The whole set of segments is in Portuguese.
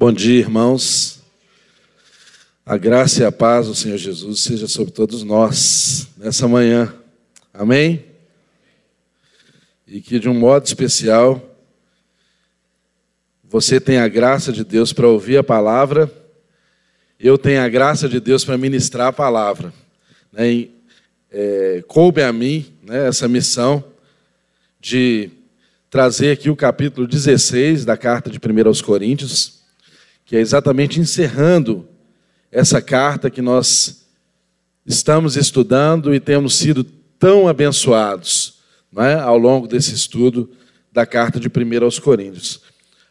Bom dia, irmãos. A graça e a paz do Senhor Jesus seja sobre todos nós nessa manhã. Amém? E que de um modo especial você tenha a graça de Deus para ouvir a palavra, eu tenho a graça de Deus para ministrar a palavra. Né? é, coube a mim né, essa missão de trazer aqui o capítulo 16 da carta de 1 aos Coríntios que é exatamente encerrando essa carta que nós estamos estudando e temos sido tão abençoados é? ao longo desse estudo da carta de 1 aos Coríntios.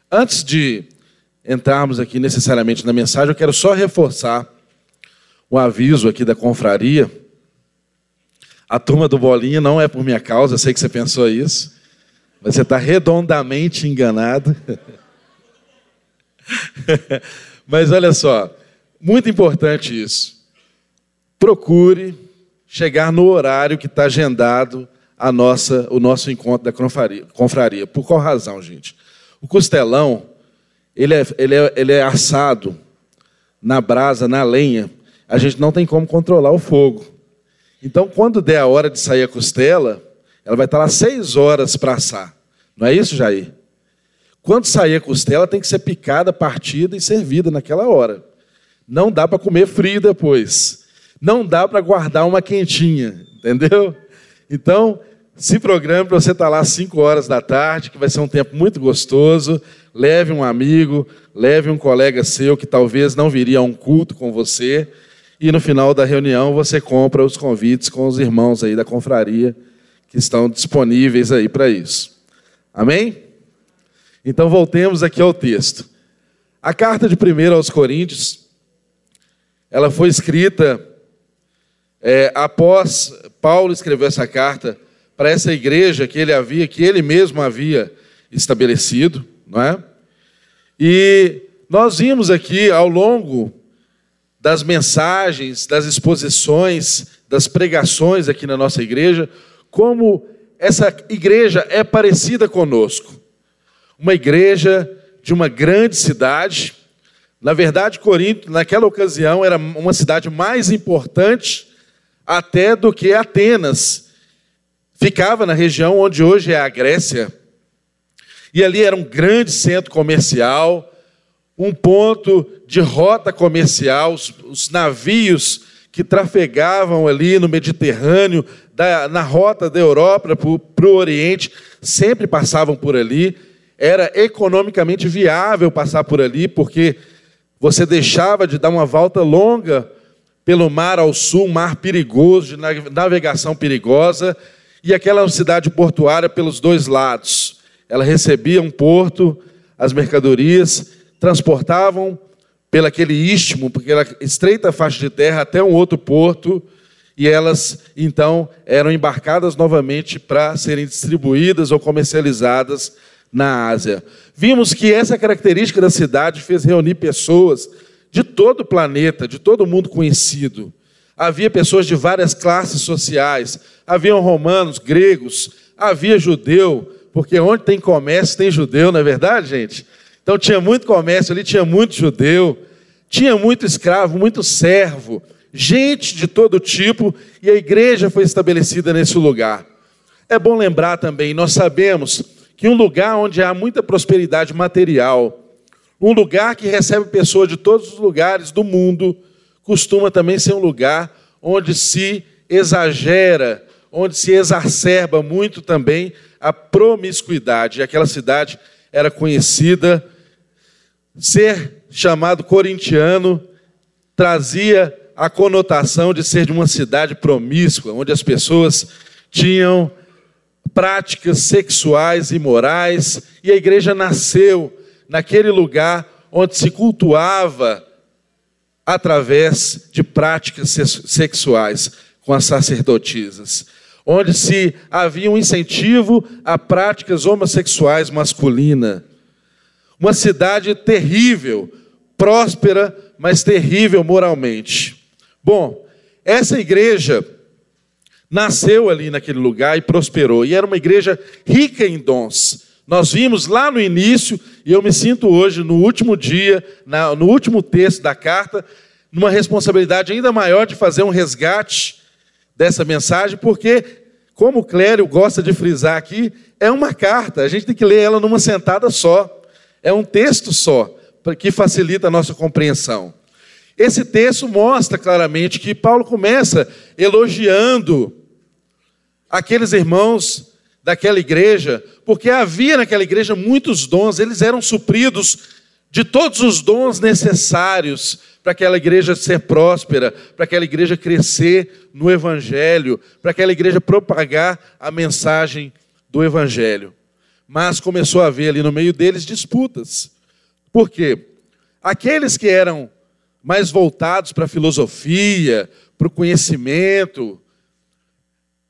Antes de entrarmos aqui necessariamente na mensagem, eu quero só reforçar um aviso aqui da confraria. A turma do Bolinha não é por minha causa, eu sei que você pensou isso, mas você está redondamente enganado. Mas olha só, muito importante isso. Procure chegar no horário que está agendado a nossa, o nosso encontro da confraria. Por qual razão, gente? O costelão, ele é, ele, é, ele é assado na brasa, na lenha. A gente não tem como controlar o fogo. Então, quando der a hora de sair a costela, ela vai estar lá seis horas para assar. Não é isso, Jair? Quando sair a costela, tem que ser picada, partida e servida naquela hora. Não dá para comer frio depois. Não dá para guardar uma quentinha, entendeu? Então, se programe para você estar tá lá às 5 horas da tarde, que vai ser um tempo muito gostoso. Leve um amigo, leve um colega seu que talvez não viria a um culto com você. E no final da reunião você compra os convites com os irmãos aí da confraria que estão disponíveis aí para isso. Amém? Então voltemos aqui ao texto. A carta de 1 aos Coríntios, ela foi escrita é, após Paulo escreveu essa carta para essa igreja que ele havia, que ele mesmo havia estabelecido, não é? E nós vimos aqui ao longo das mensagens, das exposições, das pregações aqui na nossa igreja, como essa igreja é parecida conosco uma igreja de uma grande cidade. Na verdade, Corinto, naquela ocasião, era uma cidade mais importante até do que Atenas. Ficava na região onde hoje é a Grécia. E ali era um grande centro comercial, um ponto de rota comercial, os, os navios que trafegavam ali no Mediterrâneo, da, na rota da Europa para o Oriente, sempre passavam por ali era economicamente viável passar por ali, porque você deixava de dar uma volta longa pelo mar ao sul, um mar perigoso, de navegação perigosa, e aquela cidade portuária pelos dois lados. Ela recebia um porto, as mercadorias transportavam pelaquele istmo, pela estreita faixa de terra até um outro porto, e elas então eram embarcadas novamente para serem distribuídas ou comercializadas na Ásia. Vimos que essa característica da cidade fez reunir pessoas de todo o planeta, de todo o mundo conhecido. Havia pessoas de várias classes sociais, haviam romanos, gregos, havia judeu, porque onde tem comércio tem judeu, não é verdade, gente? Então tinha muito comércio ali, tinha muito judeu, tinha muito escravo, muito servo, gente de todo tipo, e a igreja foi estabelecida nesse lugar. É bom lembrar também, nós sabemos que um lugar onde há muita prosperidade material, um lugar que recebe pessoas de todos os lugares do mundo, costuma também ser um lugar onde se exagera, onde se exacerba muito também a promiscuidade. E aquela cidade era conhecida, ser chamado corintiano trazia a conotação de ser de uma cidade promíscua, onde as pessoas tinham práticas sexuais e morais, e a igreja nasceu naquele lugar onde se cultuava através de práticas sexuais com as sacerdotisas, onde se havia um incentivo a práticas homossexuais masculinas. Uma cidade terrível, próspera, mas terrível moralmente. Bom, essa igreja nasceu ali naquele lugar e prosperou. E era uma igreja rica em dons. Nós vimos lá no início, e eu me sinto hoje, no último dia, na, no último texto da carta, numa responsabilidade ainda maior de fazer um resgate dessa mensagem, porque, como o Clério gosta de frisar aqui, é uma carta, a gente tem que ler ela numa sentada só, é um texto só, que facilita a nossa compreensão. Esse texto mostra claramente que Paulo começa elogiando aqueles irmãos daquela igreja, porque havia naquela igreja muitos dons, eles eram supridos de todos os dons necessários para aquela igreja ser próspera, para aquela igreja crescer no Evangelho, para aquela igreja propagar a mensagem do Evangelho. Mas começou a haver ali no meio deles disputas. Por quê? Aqueles que eram mais voltados para a filosofia, para o conhecimento,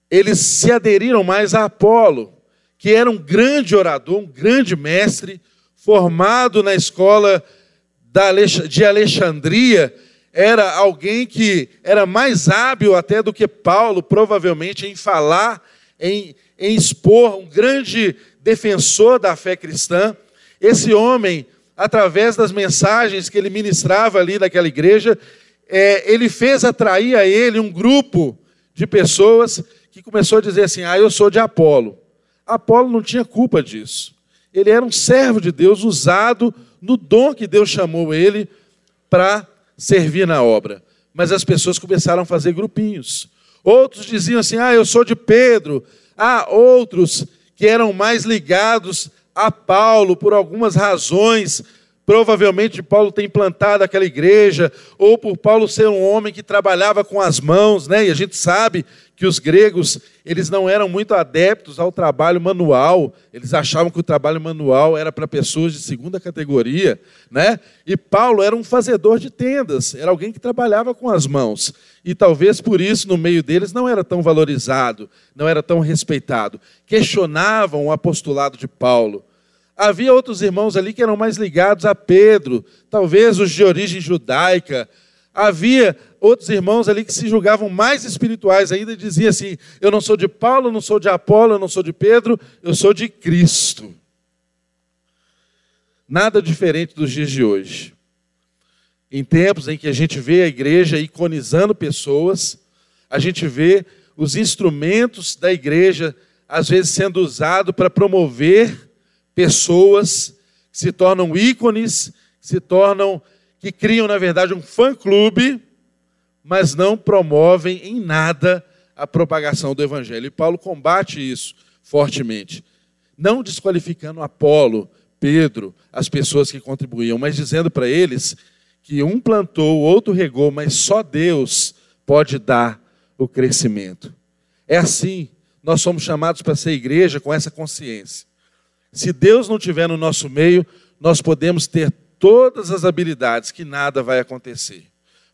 eles se aderiram mais a Apolo, que era um grande orador, um grande mestre, formado na escola de Alexandria, era alguém que era mais hábil até do que Paulo, provavelmente, em falar, em, em expor, um grande defensor da fé cristã. Esse homem, através das mensagens que ele ministrava ali naquela igreja, é, ele fez atrair a ele um grupo de pessoas que começou a dizer assim: Ah, eu sou de Apolo. Apolo não tinha culpa disso. Ele era um servo de Deus usado no dom que Deus chamou ele para servir na obra. Mas as pessoas começaram a fazer grupinhos. Outros diziam assim: Ah, eu sou de Pedro. Ah, outros que eram mais ligados a Paulo por algumas razões Provavelmente Paulo tem implantado aquela igreja, ou por Paulo ser um homem que trabalhava com as mãos, né? E a gente sabe que os gregos, eles não eram muito adeptos ao trabalho manual. Eles achavam que o trabalho manual era para pessoas de segunda categoria, né? E Paulo era um fazedor de tendas, era alguém que trabalhava com as mãos. E talvez por isso no meio deles não era tão valorizado, não era tão respeitado. Questionavam o apostolado de Paulo. Havia outros irmãos ali que eram mais ligados a Pedro, talvez os de origem judaica. Havia outros irmãos ali que se julgavam mais espirituais ainda e diziam assim: Eu não sou de Paulo, não sou de Apolo, eu não sou de Pedro, eu sou de Cristo. Nada diferente dos dias de hoje. Em tempos em que a gente vê a igreja iconizando pessoas, a gente vê os instrumentos da igreja, às vezes, sendo usados para promover pessoas que se tornam ícones, que se tornam, que criam, na verdade, um fã-clube, mas não promovem em nada a propagação do Evangelho. E Paulo combate isso fortemente, não desqualificando Apolo, Pedro, as pessoas que contribuíam, mas dizendo para eles que um plantou, o outro regou, mas só Deus pode dar o crescimento. É assim, nós somos chamados para ser igreja com essa consciência. Se Deus não estiver no nosso meio, nós podemos ter todas as habilidades que nada vai acontecer.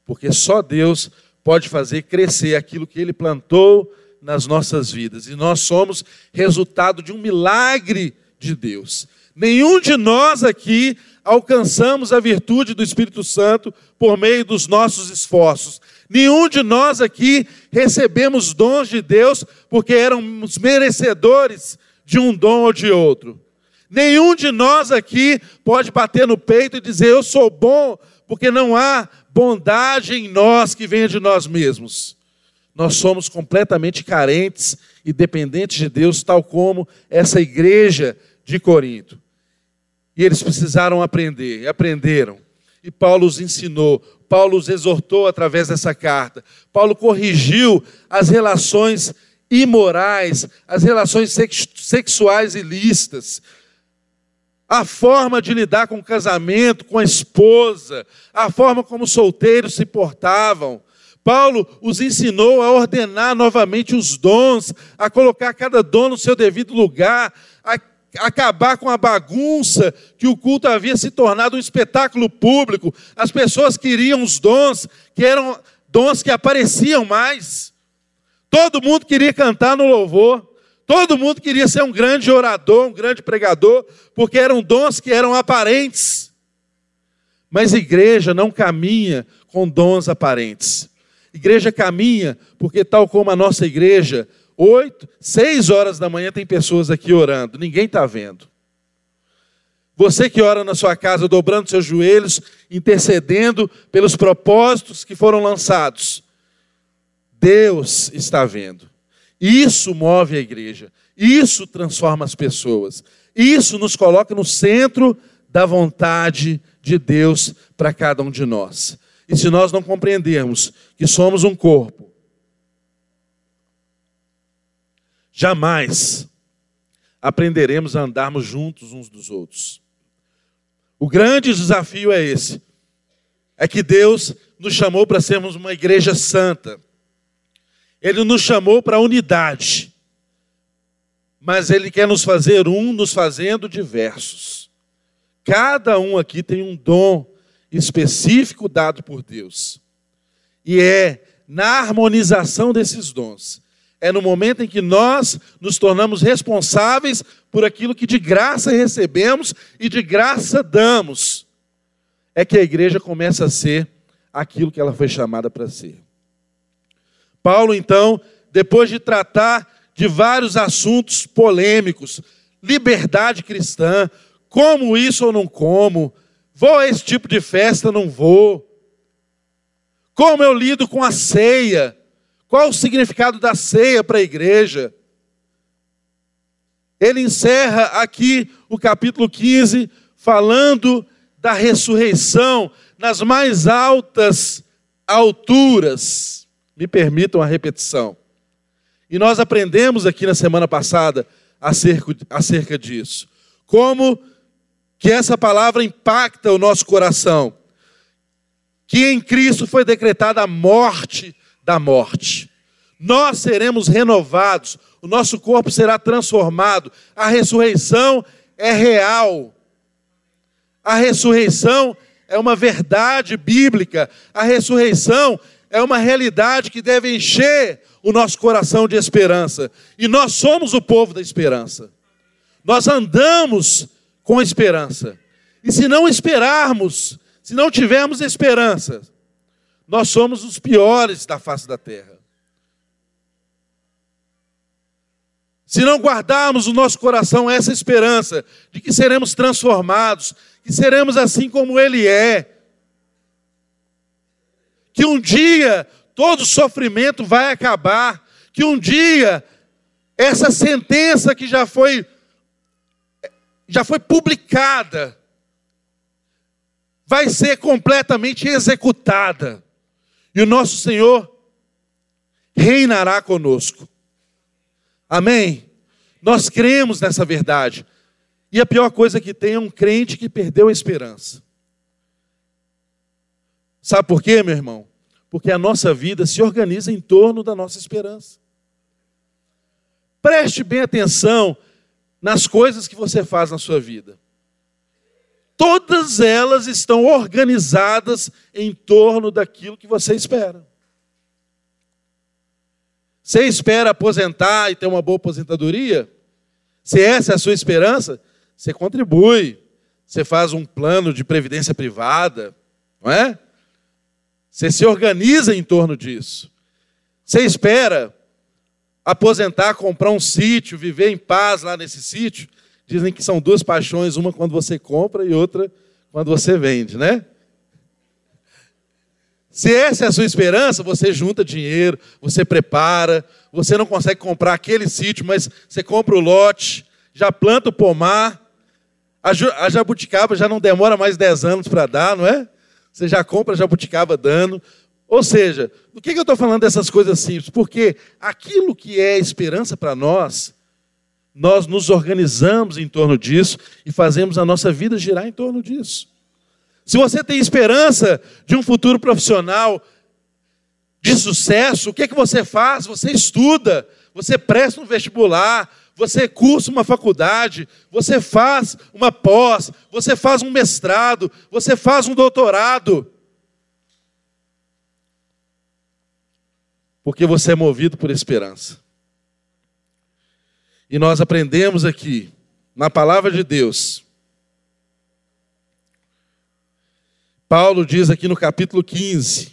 Porque só Deus pode fazer crescer aquilo que Ele plantou nas nossas vidas. E nós somos resultado de um milagre de Deus. Nenhum de nós aqui alcançamos a virtude do Espírito Santo por meio dos nossos esforços. Nenhum de nós aqui recebemos dons de Deus porque éramos merecedores de um dom ou de outro. Nenhum de nós aqui pode bater no peito e dizer eu sou bom, porque não há bondade em nós que venha de nós mesmos. Nós somos completamente carentes e dependentes de Deus, tal como essa igreja de Corinto. E eles precisaram aprender, e aprenderam. E Paulo os ensinou, Paulo os exortou através dessa carta. Paulo corrigiu as relações imorais, as relações sexuais ilícitas a forma de lidar com o casamento, com a esposa, a forma como os solteiros se portavam. Paulo os ensinou a ordenar novamente os dons, a colocar cada dom no seu devido lugar, a acabar com a bagunça que o culto havia se tornado um espetáculo público. As pessoas queriam os dons, que eram dons que apareciam mais. Todo mundo queria cantar no louvor. Todo mundo queria ser um grande orador, um grande pregador, porque eram dons que eram aparentes. Mas igreja não caminha com dons aparentes. Igreja caminha porque, tal como a nossa igreja, oito, seis horas da manhã tem pessoas aqui orando, ninguém está vendo. Você que ora na sua casa, dobrando seus joelhos, intercedendo pelos propósitos que foram lançados. Deus está vendo. Isso move a igreja. Isso transforma as pessoas. Isso nos coloca no centro da vontade de Deus para cada um de nós. E se nós não compreendermos que somos um corpo, jamais aprenderemos a andarmos juntos uns dos outros. O grande desafio é esse: é que Deus nos chamou para sermos uma igreja santa. Ele nos chamou para a unidade. Mas Ele quer nos fazer um, nos fazendo diversos. Cada um aqui tem um dom específico dado por Deus. E é na harmonização desses dons, é no momento em que nós nos tornamos responsáveis por aquilo que de graça recebemos e de graça damos, é que a igreja começa a ser aquilo que ela foi chamada para ser. Paulo, então, depois de tratar de vários assuntos polêmicos, liberdade cristã, como isso ou não como, Vou a esse tipo de festa? Não vou. Como eu lido com a ceia? Qual o significado da ceia para a igreja? Ele encerra aqui o capítulo 15 falando da ressurreição nas mais altas alturas. Me permitam a repetição. E nós aprendemos aqui na semana passada acerca, acerca disso. Como que essa palavra impacta o nosso coração. Que em Cristo foi decretada a morte da morte. Nós seremos renovados, o nosso corpo será transformado. A ressurreição é real. A ressurreição é uma verdade bíblica. A ressurreição é uma realidade que deve encher o nosso coração de esperança. E nós somos o povo da esperança. Nós andamos com esperança. E se não esperarmos, se não tivermos esperança, nós somos os piores da face da terra. Se não guardarmos no nosso coração essa esperança de que seremos transformados, que seremos assim como Ele é, que um dia todo sofrimento vai acabar, que um dia essa sentença que já foi já foi publicada, vai ser completamente executada. E o nosso Senhor reinará conosco. Amém? Nós cremos nessa verdade. E a pior coisa que tem é um crente que perdeu a esperança. Sabe por quê, meu irmão? Porque a nossa vida se organiza em torno da nossa esperança. Preste bem atenção nas coisas que você faz na sua vida. Todas elas estão organizadas em torno daquilo que você espera. Você espera aposentar e ter uma boa aposentadoria? Se essa é a sua esperança, você contribui. Você faz um plano de previdência privada, não é? Você se organiza em torno disso. Você espera aposentar, comprar um sítio, viver em paz lá nesse sítio. Dizem que são duas paixões, uma quando você compra e outra quando você vende, né? Se essa é a sua esperança, você junta dinheiro, você prepara, você não consegue comprar aquele sítio, mas você compra o lote, já planta o pomar. A jabuticaba já não demora mais 10 anos para dar, não é? Você já compra jabuticaba dando. Ou seja, do que eu estou falando dessas coisas simples? Porque aquilo que é esperança para nós, nós nos organizamos em torno disso e fazemos a nossa vida girar em torno disso. Se você tem esperança de um futuro profissional de sucesso, o que, é que você faz? Você estuda, você presta um vestibular, você cursa uma faculdade, você faz uma pós, você faz um mestrado, você faz um doutorado. porque você é movido por esperança. E nós aprendemos aqui, na palavra de Deus, Paulo diz aqui no capítulo 15: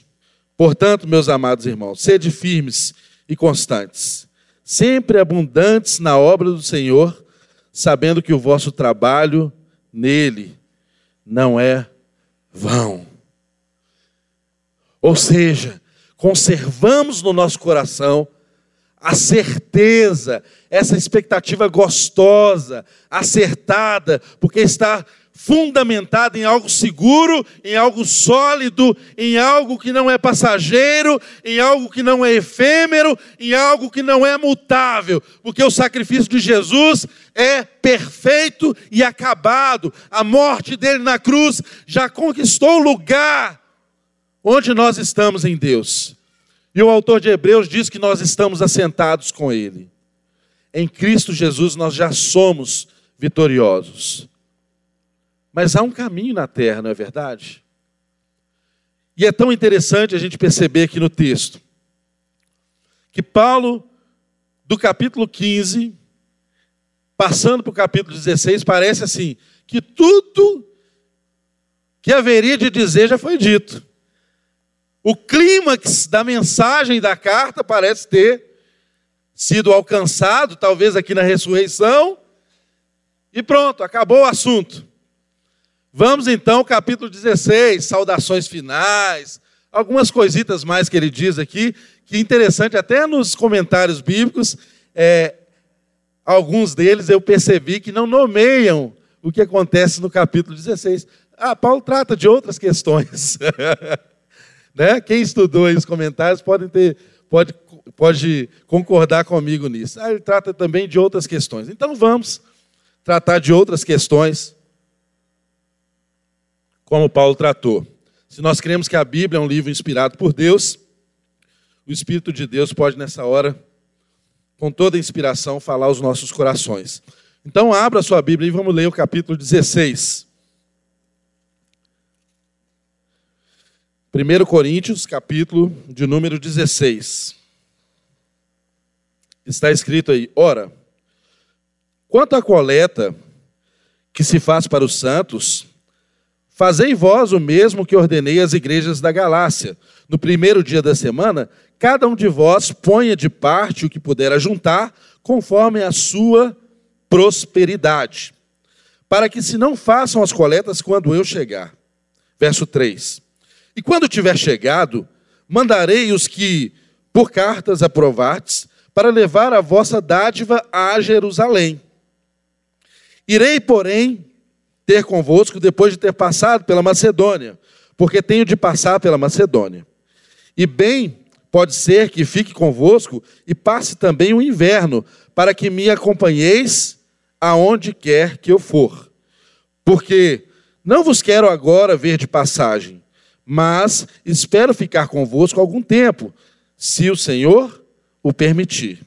Portanto, meus amados irmãos, sede firmes e constantes, sempre abundantes na obra do Senhor, sabendo que o vosso trabalho nele não é vão. Ou seja, conservamos no nosso coração a certeza, essa expectativa gostosa, acertada, porque está fundamentada em algo seguro, em algo sólido, em algo que não é passageiro, em algo que não é efêmero, em algo que não é mutável, porque o sacrifício de Jesus é perfeito e acabado. A morte dele na cruz já conquistou o lugar onde nós estamos em Deus. E o autor de Hebreus diz que nós estamos assentados com Ele. Em Cristo Jesus nós já somos vitoriosos. Mas há um caminho na terra, não é verdade? E é tão interessante a gente perceber aqui no texto que Paulo, do capítulo 15, passando para o capítulo 16, parece assim: que tudo que haveria de dizer já foi dito. O clímax da mensagem da carta parece ter sido alcançado, talvez aqui na ressurreição, e pronto, acabou o assunto. Vamos então capítulo 16, saudações finais, algumas coisitas mais que ele diz aqui, que interessante, até nos comentários bíblicos, é, alguns deles eu percebi que não nomeiam o que acontece no capítulo 16. Ah, Paulo trata de outras questões. Né? Quem estudou aí os comentários pode, ter, pode, pode concordar comigo nisso. Ah, ele trata também de outras questões. Então vamos tratar de outras questões, como Paulo tratou. Se nós cremos que a Bíblia é um livro inspirado por Deus, o Espírito de Deus pode, nessa hora, com toda a inspiração, falar aos nossos corações. Então, abra a sua Bíblia e vamos ler o capítulo 16. 1 Coríntios, capítulo de número 16. Está escrito aí: Ora, quanto à coleta que se faz para os santos, fazei vós o mesmo que ordenei às igrejas da Galácia. No primeiro dia da semana, cada um de vós ponha de parte o que puder ajuntar, conforme a sua prosperidade, para que se não façam as coletas quando eu chegar. Verso 3. E quando tiver chegado, mandarei os que, por cartas aprovates, para levar a vossa dádiva a Jerusalém. Irei, porém, ter convosco depois de ter passado pela Macedônia, porque tenho de passar pela Macedônia. E bem pode ser que fique convosco e passe também o inverno, para que me acompanheis aonde quer que eu for. Porque não vos quero agora ver de passagem, mas espero ficar convosco algum tempo, se o Senhor o permitir.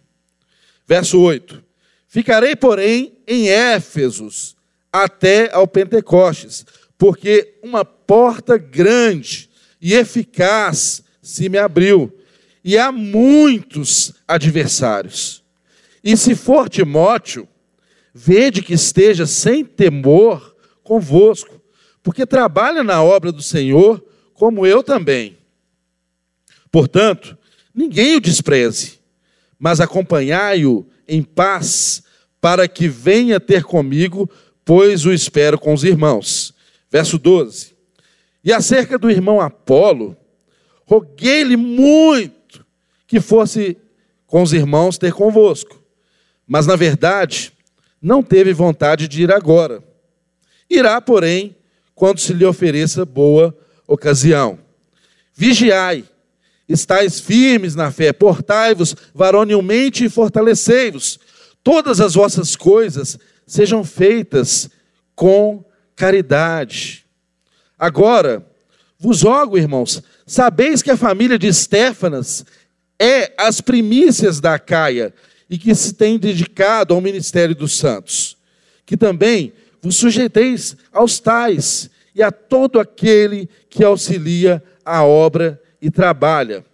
Verso 8: Ficarei, porém, em Éfesos até ao Pentecostes, porque uma porta grande e eficaz se me abriu, e há muitos adversários. E se for Timóteo, vede que esteja sem temor convosco, porque trabalha na obra do Senhor como eu também. Portanto, ninguém o despreze, mas acompanhai-o em paz, para que venha ter comigo, pois o espero com os irmãos. Verso 12. E acerca do irmão Apolo, roguei-lhe muito que fosse com os irmãos ter convosco, mas na verdade não teve vontade de ir agora. Irá, porém, quando se lhe ofereça boa ocasião. Vigiai, estáis firmes na fé, portai-vos varonilmente e fortalecei-vos. Todas as vossas coisas sejam feitas com caridade. Agora, vos rogo, irmãos, sabeis que a família de Estéfanas é as primícias da Caia e que se tem dedicado ao ministério dos santos. Que também vos sujeiteis aos tais e a todo aquele que auxilia a obra e trabalha.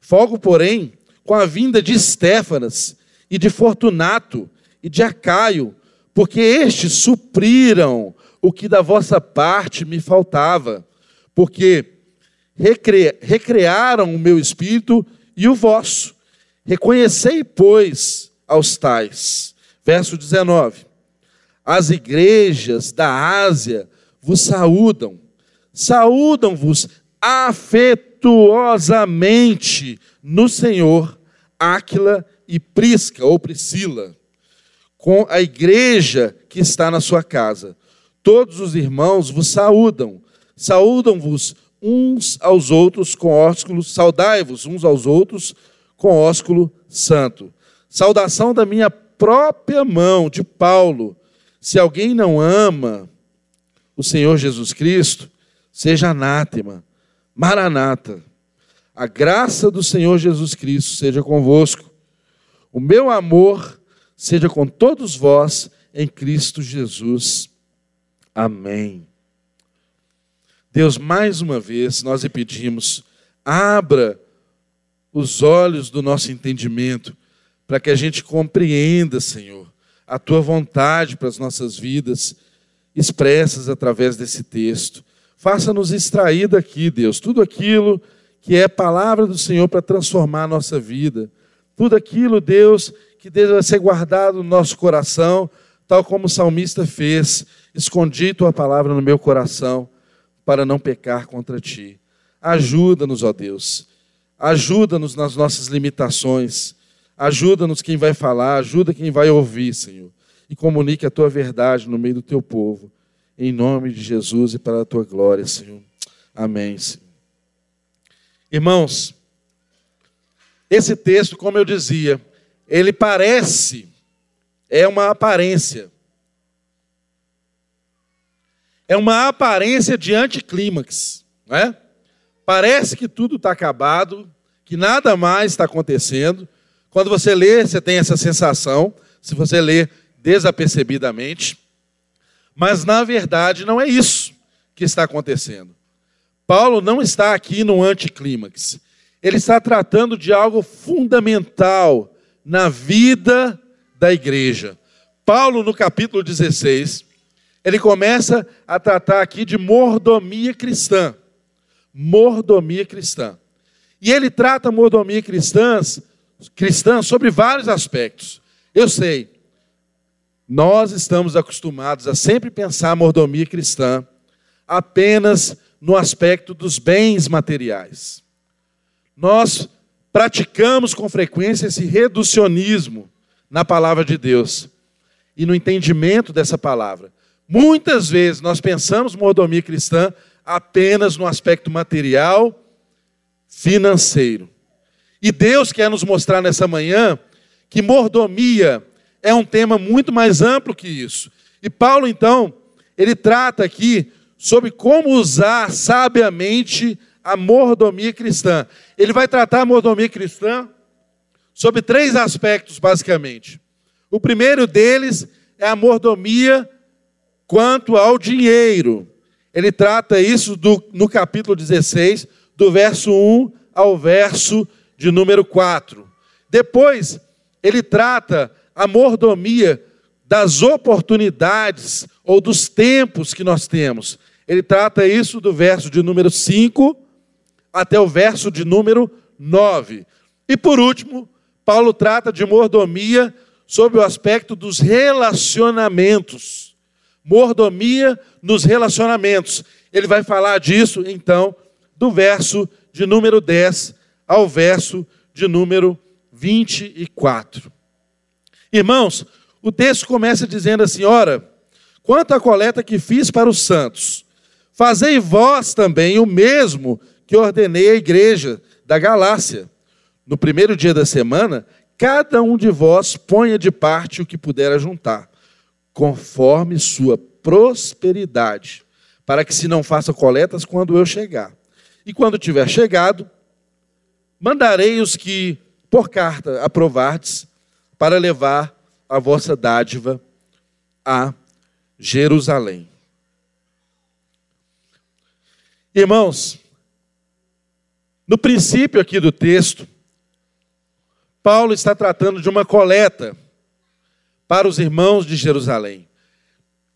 Fogo, porém, com a vinda de Estéfanas e de Fortunato e de Acaio, porque estes supriram o que da vossa parte me faltava, porque recre... recrearam o meu espírito e o vosso. Reconhecei, pois, aos tais. Verso 19. as igrejas da Ásia vos saúdam. Saúdam-vos afetuosamente no Senhor Áquila e Prisca, ou Priscila, com a igreja que está na sua casa. Todos os irmãos vos saúdam. Saúdam-vos uns aos outros com ósculo, saudai-vos uns aos outros com ósculo santo. Saudação da minha própria mão, de Paulo. Se alguém não ama o Senhor Jesus Cristo, seja anátema, maranata. A graça do Senhor Jesus Cristo seja convosco. O meu amor seja com todos vós em Cristo Jesus. Amém. Deus, mais uma vez, nós lhe pedimos, abra os olhos do nosso entendimento, para que a gente compreenda, Senhor, a tua vontade para as nossas vidas, expressas através desse texto. Faça-nos extrair daqui, Deus, tudo aquilo que é palavra do Senhor para transformar a nossa vida. Tudo aquilo, Deus, que deve ser guardado no nosso coração, tal como o salmista fez. Escondi tua palavra no meu coração para não pecar contra ti. Ajuda-nos, ó Deus. Ajuda-nos nas nossas limitações. Ajuda-nos quem vai falar, ajuda quem vai ouvir, Senhor. E comunique a tua verdade no meio do teu povo. Em nome de Jesus e para a tua glória, Senhor. Amém, Senhor. Irmãos, esse texto, como eu dizia, ele parece, é uma aparência é uma aparência de anticlímax. Né? Parece que tudo está acabado, que nada mais está acontecendo. Quando você lê, você tem essa sensação, se você lê desapercebidamente. Mas, na verdade, não é isso que está acontecendo. Paulo não está aqui no anticlímax. Ele está tratando de algo fundamental na vida da igreja. Paulo, no capítulo 16, ele começa a tratar aqui de mordomia cristã. Mordomia cristã. E ele trata mordomia cristã, cristã sobre vários aspectos. Eu sei, nós estamos acostumados a sempre pensar mordomia cristã apenas no aspecto dos bens materiais. Nós praticamos com frequência esse reducionismo na palavra de Deus e no entendimento dessa palavra. Muitas vezes nós pensamos mordomia cristã apenas no aspecto material, financeiro. E Deus quer nos mostrar nessa manhã que mordomia é um tema muito mais amplo que isso. E Paulo, então, ele trata aqui sobre como usar sabiamente a mordomia cristã. Ele vai tratar a mordomia cristã sobre três aspectos, basicamente. O primeiro deles é a mordomia quanto ao dinheiro. Ele trata isso do, no capítulo 16, do verso 1 ao verso de número 4. Depois, ele trata a mordomia das oportunidades ou dos tempos que nós temos. Ele trata isso do verso de número 5 até o verso de número 9. E por último, Paulo trata de mordomia sob o aspecto dos relacionamentos mordomia nos relacionamentos. Ele vai falar disso, então, do verso de número 10 ao verso de número 24. Irmãos, o texto começa dizendo assim: Ora, quanto à coleta que fiz para os santos, fazei vós também o mesmo que ordenei à igreja da Galácia. No primeiro dia da semana, cada um de vós ponha de parte o que puder juntar conforme sua prosperidade, para que se não faça coletas quando eu chegar. E quando tiver chegado, mandarei os que por carta aprovardes para levar a vossa dádiva a Jerusalém. Irmãos, no princípio aqui do texto, Paulo está tratando de uma coleta para os irmãos de Jerusalém.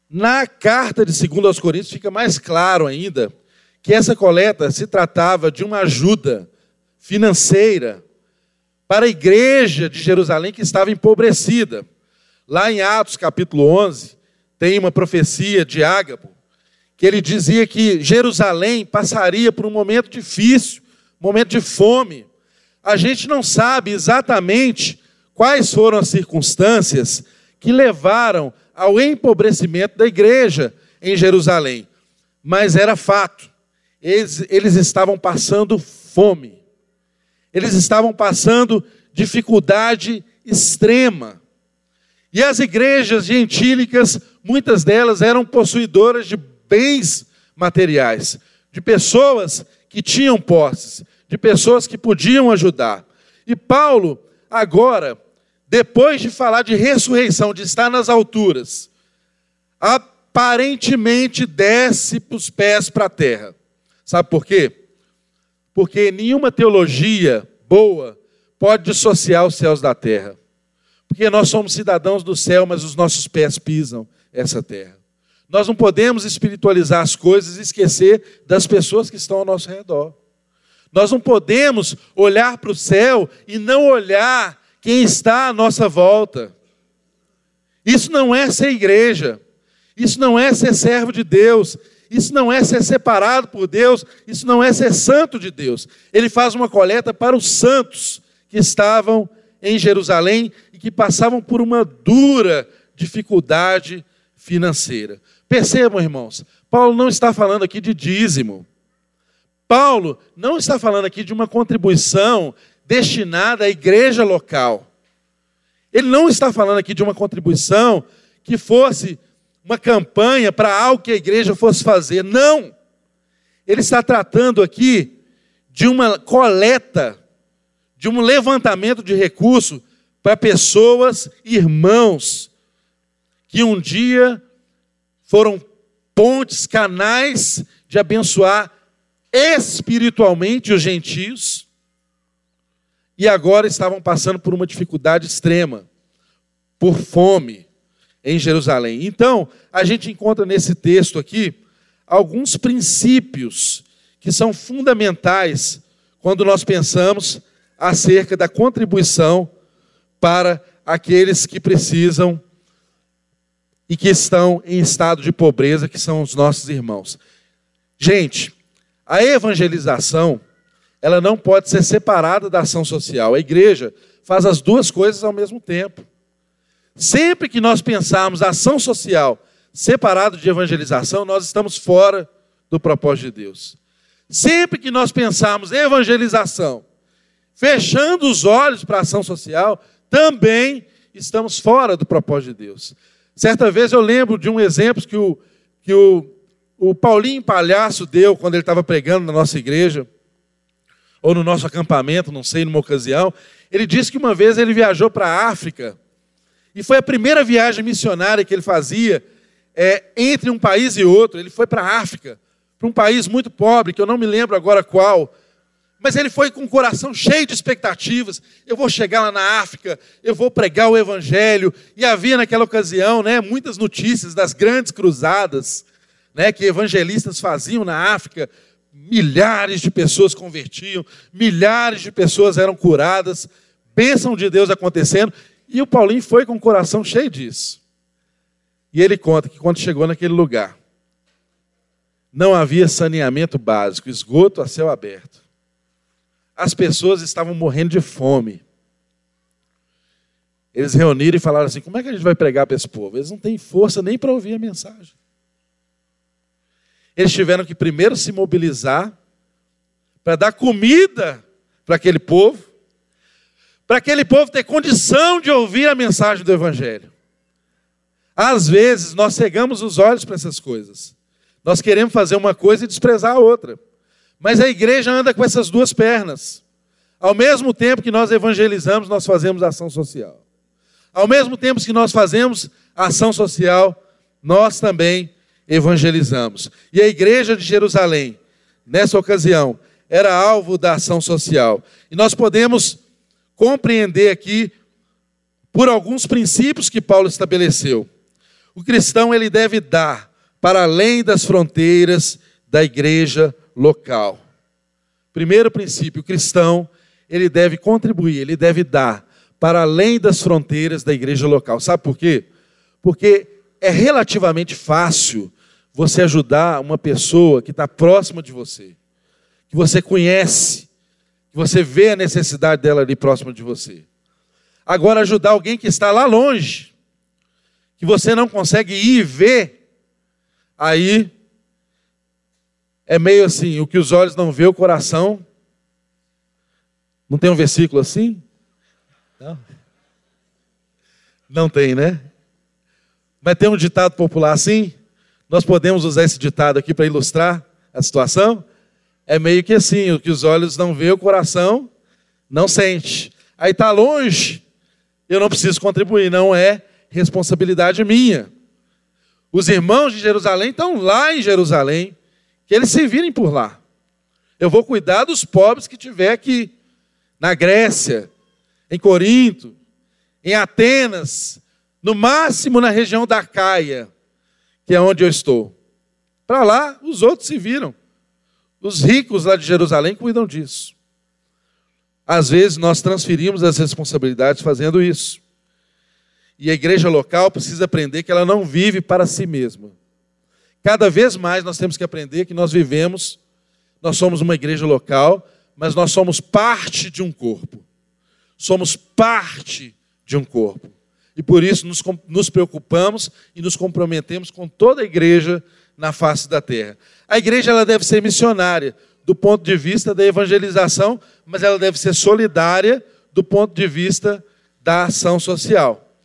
Na carta de 2 aos Coríntios fica mais claro ainda que essa coleta se tratava de uma ajuda financeira para a igreja de Jerusalém que estava empobrecida. Lá em Atos capítulo 11, tem uma profecia de Ágabo, que ele dizia que Jerusalém passaria por um momento difícil, momento de fome. A gente não sabe exatamente quais foram as circunstâncias que levaram ao empobrecimento da igreja em Jerusalém, mas era fato, eles, eles estavam passando fome, eles estavam passando dificuldade extrema. E as igrejas gentílicas, muitas delas eram possuidoras de bens materiais, de pessoas que tinham posses, de pessoas que podiam ajudar. E Paulo, agora, depois de falar de ressurreição, de estar nas alturas, aparentemente desce os pés para a terra. Sabe por quê? Porque nenhuma teologia boa pode dissociar os céus da terra. Porque nós somos cidadãos do céu, mas os nossos pés pisam essa terra. Nós não podemos espiritualizar as coisas e esquecer das pessoas que estão ao nosso redor. Nós não podemos olhar para o céu e não olhar quem está à nossa volta. Isso não é ser igreja. Isso não é ser servo de Deus. Isso não é ser separado por Deus. Isso não é ser santo de Deus. Ele faz uma coleta para os santos que estavam em Jerusalém e que passavam por uma dura dificuldade financeira. Percebam, irmãos, Paulo não está falando aqui de dízimo. Paulo não está falando aqui de uma contribuição destinada à igreja local. Ele não está falando aqui de uma contribuição que fosse uma campanha para algo que a igreja fosse fazer. Não. Ele está tratando aqui de uma coleta de um levantamento de recursos para pessoas, irmãos, que um dia foram pontes, canais de abençoar espiritualmente os gentios e agora estavam passando por uma dificuldade extrema, por fome em Jerusalém. Então, a gente encontra nesse texto aqui alguns princípios que são fundamentais quando nós pensamos acerca da contribuição para aqueles que precisam e que estão em estado de pobreza, que são os nossos irmãos. Gente, a evangelização, ela não pode ser separada da ação social. A igreja faz as duas coisas ao mesmo tempo. Sempre que nós pensarmos ação social separado de evangelização, nós estamos fora do propósito de Deus. Sempre que nós pensarmos evangelização fechando os olhos para a ação social, também estamos fora do propósito de Deus. Certa vez eu lembro de um exemplo que o, que o, o Paulinho Palhaço deu quando ele estava pregando na nossa igreja, ou no nosso acampamento, não sei, numa ocasião. Ele disse que uma vez ele viajou para a África, e foi a primeira viagem missionária que ele fazia é, entre um país e outro. Ele foi para a África, para um país muito pobre, que eu não me lembro agora qual, mas ele foi com o coração cheio de expectativas. Eu vou chegar lá na África, eu vou pregar o evangelho. E havia naquela ocasião, né, muitas notícias das grandes cruzadas, né, que evangelistas faziam na África. Milhares de pessoas convertiam, milhares de pessoas eram curadas, bênção de Deus acontecendo. E o Paulinho foi com o coração cheio disso. E ele conta que quando chegou naquele lugar, não havia saneamento básico, esgoto a céu aberto as pessoas estavam morrendo de fome. Eles reuniram e falaram assim: como é que a gente vai pregar para esse povo? Eles não têm força nem para ouvir a mensagem. Eles tiveram que primeiro se mobilizar para dar comida para aquele povo, para aquele povo ter condição de ouvir a mensagem do Evangelho. Às vezes nós cegamos os olhos para essas coisas. Nós queremos fazer uma coisa e desprezar a outra. Mas a igreja anda com essas duas pernas. Ao mesmo tempo que nós evangelizamos, nós fazemos ação social. Ao mesmo tempo que nós fazemos ação social, nós também evangelizamos. E a igreja de Jerusalém, nessa ocasião, era alvo da ação social. E nós podemos compreender aqui por alguns princípios que Paulo estabeleceu. O cristão ele deve dar para além das fronteiras da igreja local. Primeiro princípio, o cristão, ele deve contribuir, ele deve dar para além das fronteiras da igreja local. Sabe por quê? Porque é relativamente fácil você ajudar uma pessoa que está próxima de você, que você conhece, que você vê a necessidade dela ali próxima de você. Agora, ajudar alguém que está lá longe, que você não consegue ir e ver, aí é meio assim: o que os olhos não vê, o coração. Não tem um versículo assim? Não. Não tem, né? Mas tem um ditado popular assim? Nós podemos usar esse ditado aqui para ilustrar a situação? É meio que assim: o que os olhos não vê, o coração não sente. Aí está longe, eu não preciso contribuir, não é responsabilidade minha. Os irmãos de Jerusalém estão lá em Jerusalém, que eles se virem por lá. Eu vou cuidar dos pobres que tiver aqui, na Grécia, em Corinto, em Atenas, no máximo na região da Caia, que é onde eu estou. Para lá, os outros se viram. Os ricos lá de Jerusalém cuidam disso. Às vezes nós transferimos as responsabilidades fazendo isso. E a igreja local precisa aprender que ela não vive para si mesma. Cada vez mais nós temos que aprender que nós vivemos, nós somos uma igreja local, mas nós somos parte de um corpo. Somos parte de um corpo. E por isso nos, nos preocupamos e nos comprometemos com toda a igreja na face da terra. A igreja ela deve ser missionária, do ponto de vista da evangelização, mas ela deve ser solidária do ponto de vista da ação social.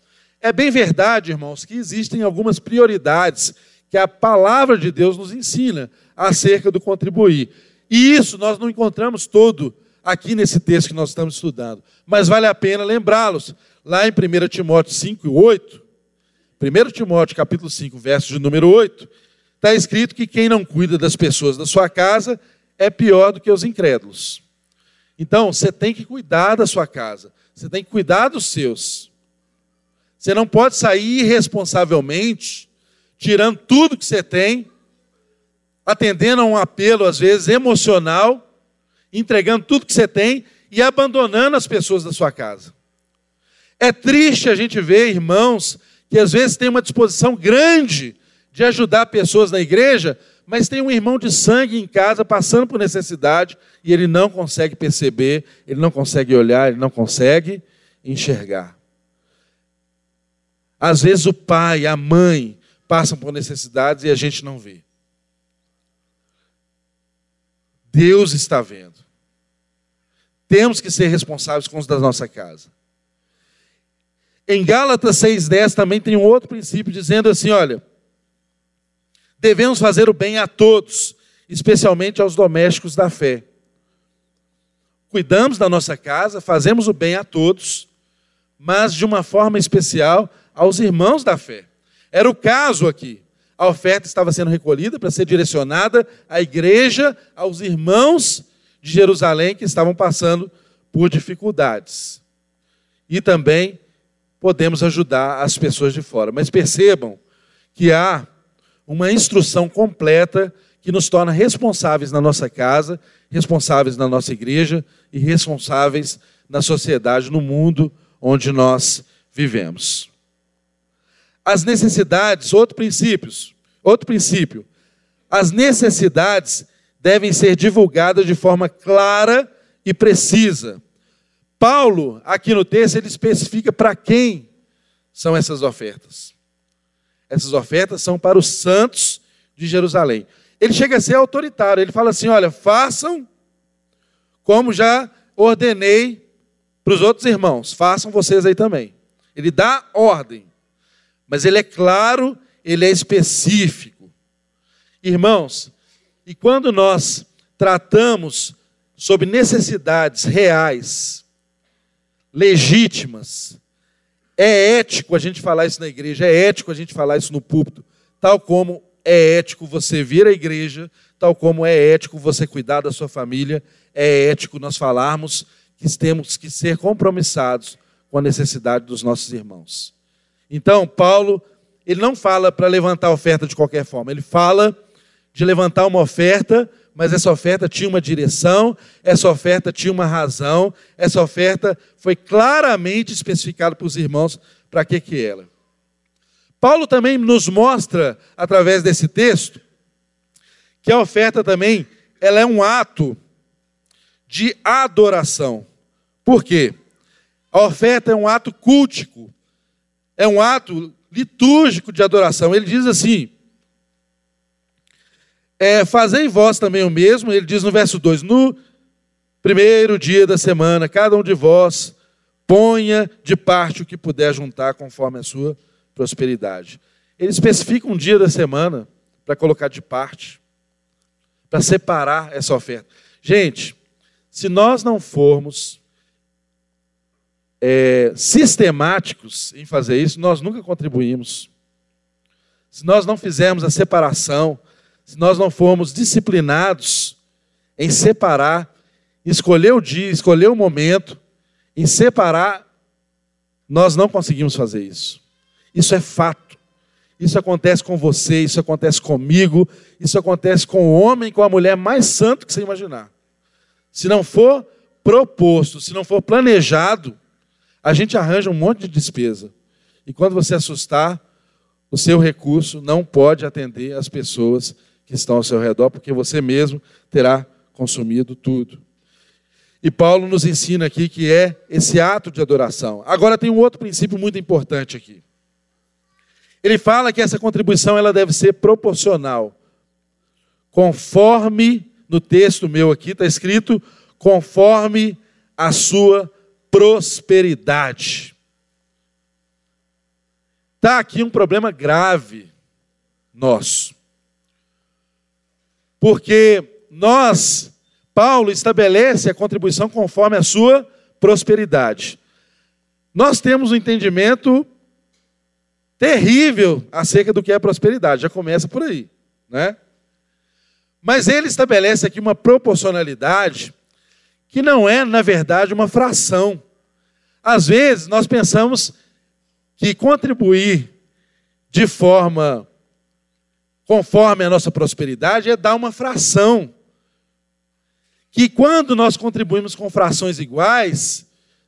É bem verdade, irmãos, que existem algumas prioridades que a palavra de Deus nos ensina acerca do contribuir. E isso nós não encontramos todo aqui nesse texto que nós estamos estudando, mas vale a pena lembrá-los. Lá em 1 Timóteo 5 e 8, 1 Timóteo capítulo 5, verso de número 8, está escrito que quem não cuida das pessoas da sua casa é pior do que os incrédulos. Então, você tem que cuidar da sua casa, você tem que cuidar dos seus. Você não pode sair irresponsavelmente, tirando tudo que você tem, atendendo a um apelo, às vezes, emocional, entregando tudo que você tem e abandonando as pessoas da sua casa. É triste a gente ver irmãos que às vezes têm uma disposição grande de ajudar pessoas na igreja, mas tem um irmão de sangue em casa passando por necessidade e ele não consegue perceber, ele não consegue olhar, ele não consegue enxergar. Às vezes o pai, a mãe passam por necessidades e a gente não vê. Deus está vendo. Temos que ser responsáveis com os da nossa casa. Em Gálatas 6,10 também tem um outro princípio dizendo assim: olha, devemos fazer o bem a todos, especialmente aos domésticos da fé. Cuidamos da nossa casa, fazemos o bem a todos, mas de uma forma especial aos irmãos da fé. Era o caso aqui. A oferta estava sendo recolhida para ser direcionada à igreja, aos irmãos de Jerusalém que estavam passando por dificuldades. E também podemos ajudar as pessoas de fora. Mas percebam que há uma instrução completa que nos torna responsáveis na nossa casa, responsáveis na nossa igreja e responsáveis na sociedade, no mundo onde nós vivemos. As necessidades, outro princípio, outro princípio. As necessidades devem ser divulgadas de forma clara e precisa. Paulo, aqui no texto, ele especifica para quem são essas ofertas. Essas ofertas são para os santos de Jerusalém. Ele chega a ser autoritário, ele fala assim: olha, façam como já ordenei para os outros irmãos, façam vocês aí também. Ele dá ordem, mas ele é claro, ele é específico. Éirmãos, e quando nós tratamos sobre necessidades reais, legítimas, é ético a gente falar isso na igreja, é ético a gente falar isso no púlpito, tal como é ético você vir à igreja, tal como é ético você cuidar da sua família, é ético nós falarmos que temos que ser compromissados com a necessidade dos nossos irmãos. Então, Paulo, ele não fala para levantar oferta de qualquer forma, ele fala de levantar uma oferta mas essa oferta tinha uma direção, essa oferta tinha uma razão, essa oferta foi claramente especificada para os irmãos para que que era. Paulo também nos mostra, através desse texto, que a oferta também ela é um ato de adoração. Por quê? A oferta é um ato cultico, é um ato litúrgico de adoração. Ele diz assim: é, Fazei vós também o mesmo, ele diz no verso 2: No primeiro dia da semana, cada um de vós ponha de parte o que puder juntar conforme a sua prosperidade. Ele especifica um dia da semana para colocar de parte, para separar essa oferta. Gente, se nós não formos é, sistemáticos em fazer isso, nós nunca contribuímos. Se nós não fizermos a separação, se nós não formos disciplinados em separar, escolher o dia, escolher o momento, em separar, nós não conseguimos fazer isso. Isso é fato. Isso acontece com você, isso acontece comigo, isso acontece com o homem, com a mulher mais santo que você imaginar. Se não for proposto, se não for planejado, a gente arranja um monte de despesa. E quando você assustar, o seu recurso não pode atender as pessoas que estão ao seu redor, porque você mesmo terá consumido tudo. E Paulo nos ensina aqui que é esse ato de adoração. Agora tem um outro princípio muito importante aqui. Ele fala que essa contribuição ela deve ser proporcional. Conforme, no texto meu aqui está escrito, conforme a sua prosperidade. Está aqui um problema grave nosso. Porque nós, Paulo estabelece a contribuição conforme a sua prosperidade. Nós temos um entendimento terrível acerca do que é prosperidade, já começa por aí, né? Mas ele estabelece aqui uma proporcionalidade que não é, na verdade, uma fração. Às vezes, nós pensamos que contribuir de forma conforme a nossa prosperidade é dar uma fração. Que quando nós contribuímos com frações iguais,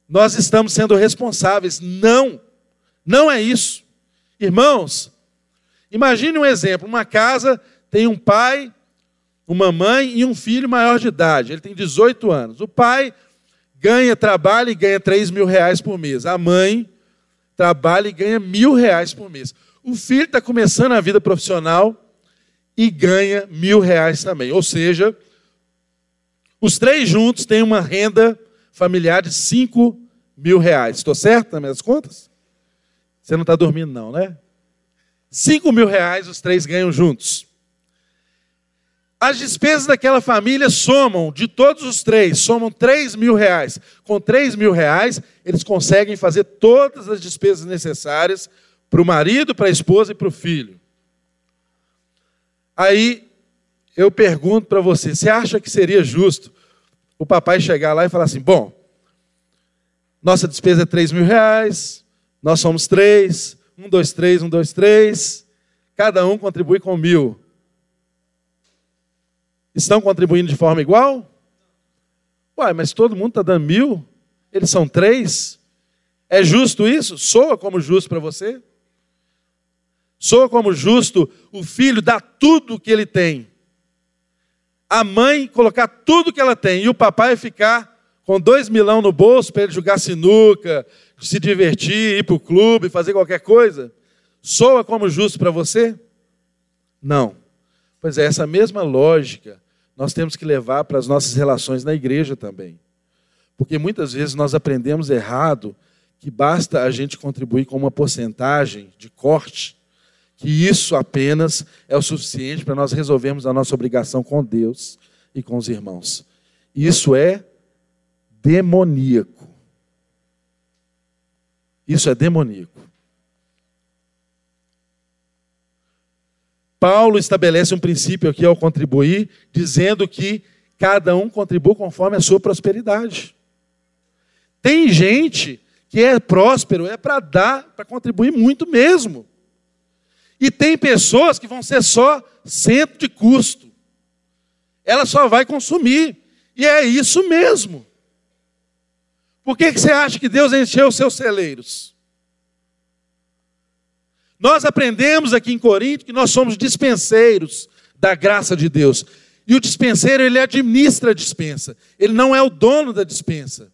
nós estamos sendo responsáveis. Não, não é isso. Irmãos, imagine um exemplo: uma casa tem um pai, uma mãe e um filho maior de idade. Ele tem 18 anos. O pai ganha, trabalha e ganha 3 mil reais por mês. A mãe trabalha e ganha mil reais por mês. O filho está começando a vida profissional e ganha mil reais também. Ou seja, os três juntos têm uma renda familiar de 5 mil reais. Estou certo nas minhas contas? Você não está dormindo, não, né? 5 mil reais os três ganham juntos. As despesas daquela família somam, de todos os três, somam 3 mil reais. Com 3 mil reais, eles conseguem fazer todas as despesas necessárias para o marido, para a esposa e para o filho. Aí eu pergunto para você: você acha que seria justo o papai chegar lá e falar assim: bom, nossa despesa é 3 mil reais, nós somos três, um, dois, três, um, dois, três, cada um contribui com mil. Estão contribuindo de forma igual? Uai, mas todo mundo está dando mil? Eles são três? É justo isso? Soa como justo para você? Soa como justo o filho dar tudo o que ele tem. A mãe colocar tudo que ela tem. E o papai ficar com dois milão no bolso para ele jogar sinuca, se divertir, ir para o clube, fazer qualquer coisa. Soa como justo para você? Não. Pois é, essa mesma lógica nós temos que levar para as nossas relações na igreja também. Porque muitas vezes nós aprendemos errado que basta a gente contribuir com uma porcentagem de corte, que isso apenas é o suficiente para nós resolvermos a nossa obrigação com Deus e com os irmãos. Isso é demoníaco. Isso é demoníaco. Paulo estabelece um princípio aqui ao contribuir, dizendo que cada um contribui conforme a sua prosperidade. Tem gente que é próspero, é para dar, para contribuir muito mesmo. E tem pessoas que vão ser só centro de custo. Ela só vai consumir. E é isso mesmo. Por que, que você acha que Deus encheu os seus celeiros? Nós aprendemos aqui em Corinto que nós somos dispenseiros da graça de Deus. E o dispenseiro, ele administra a dispensa. Ele não é o dono da dispensa.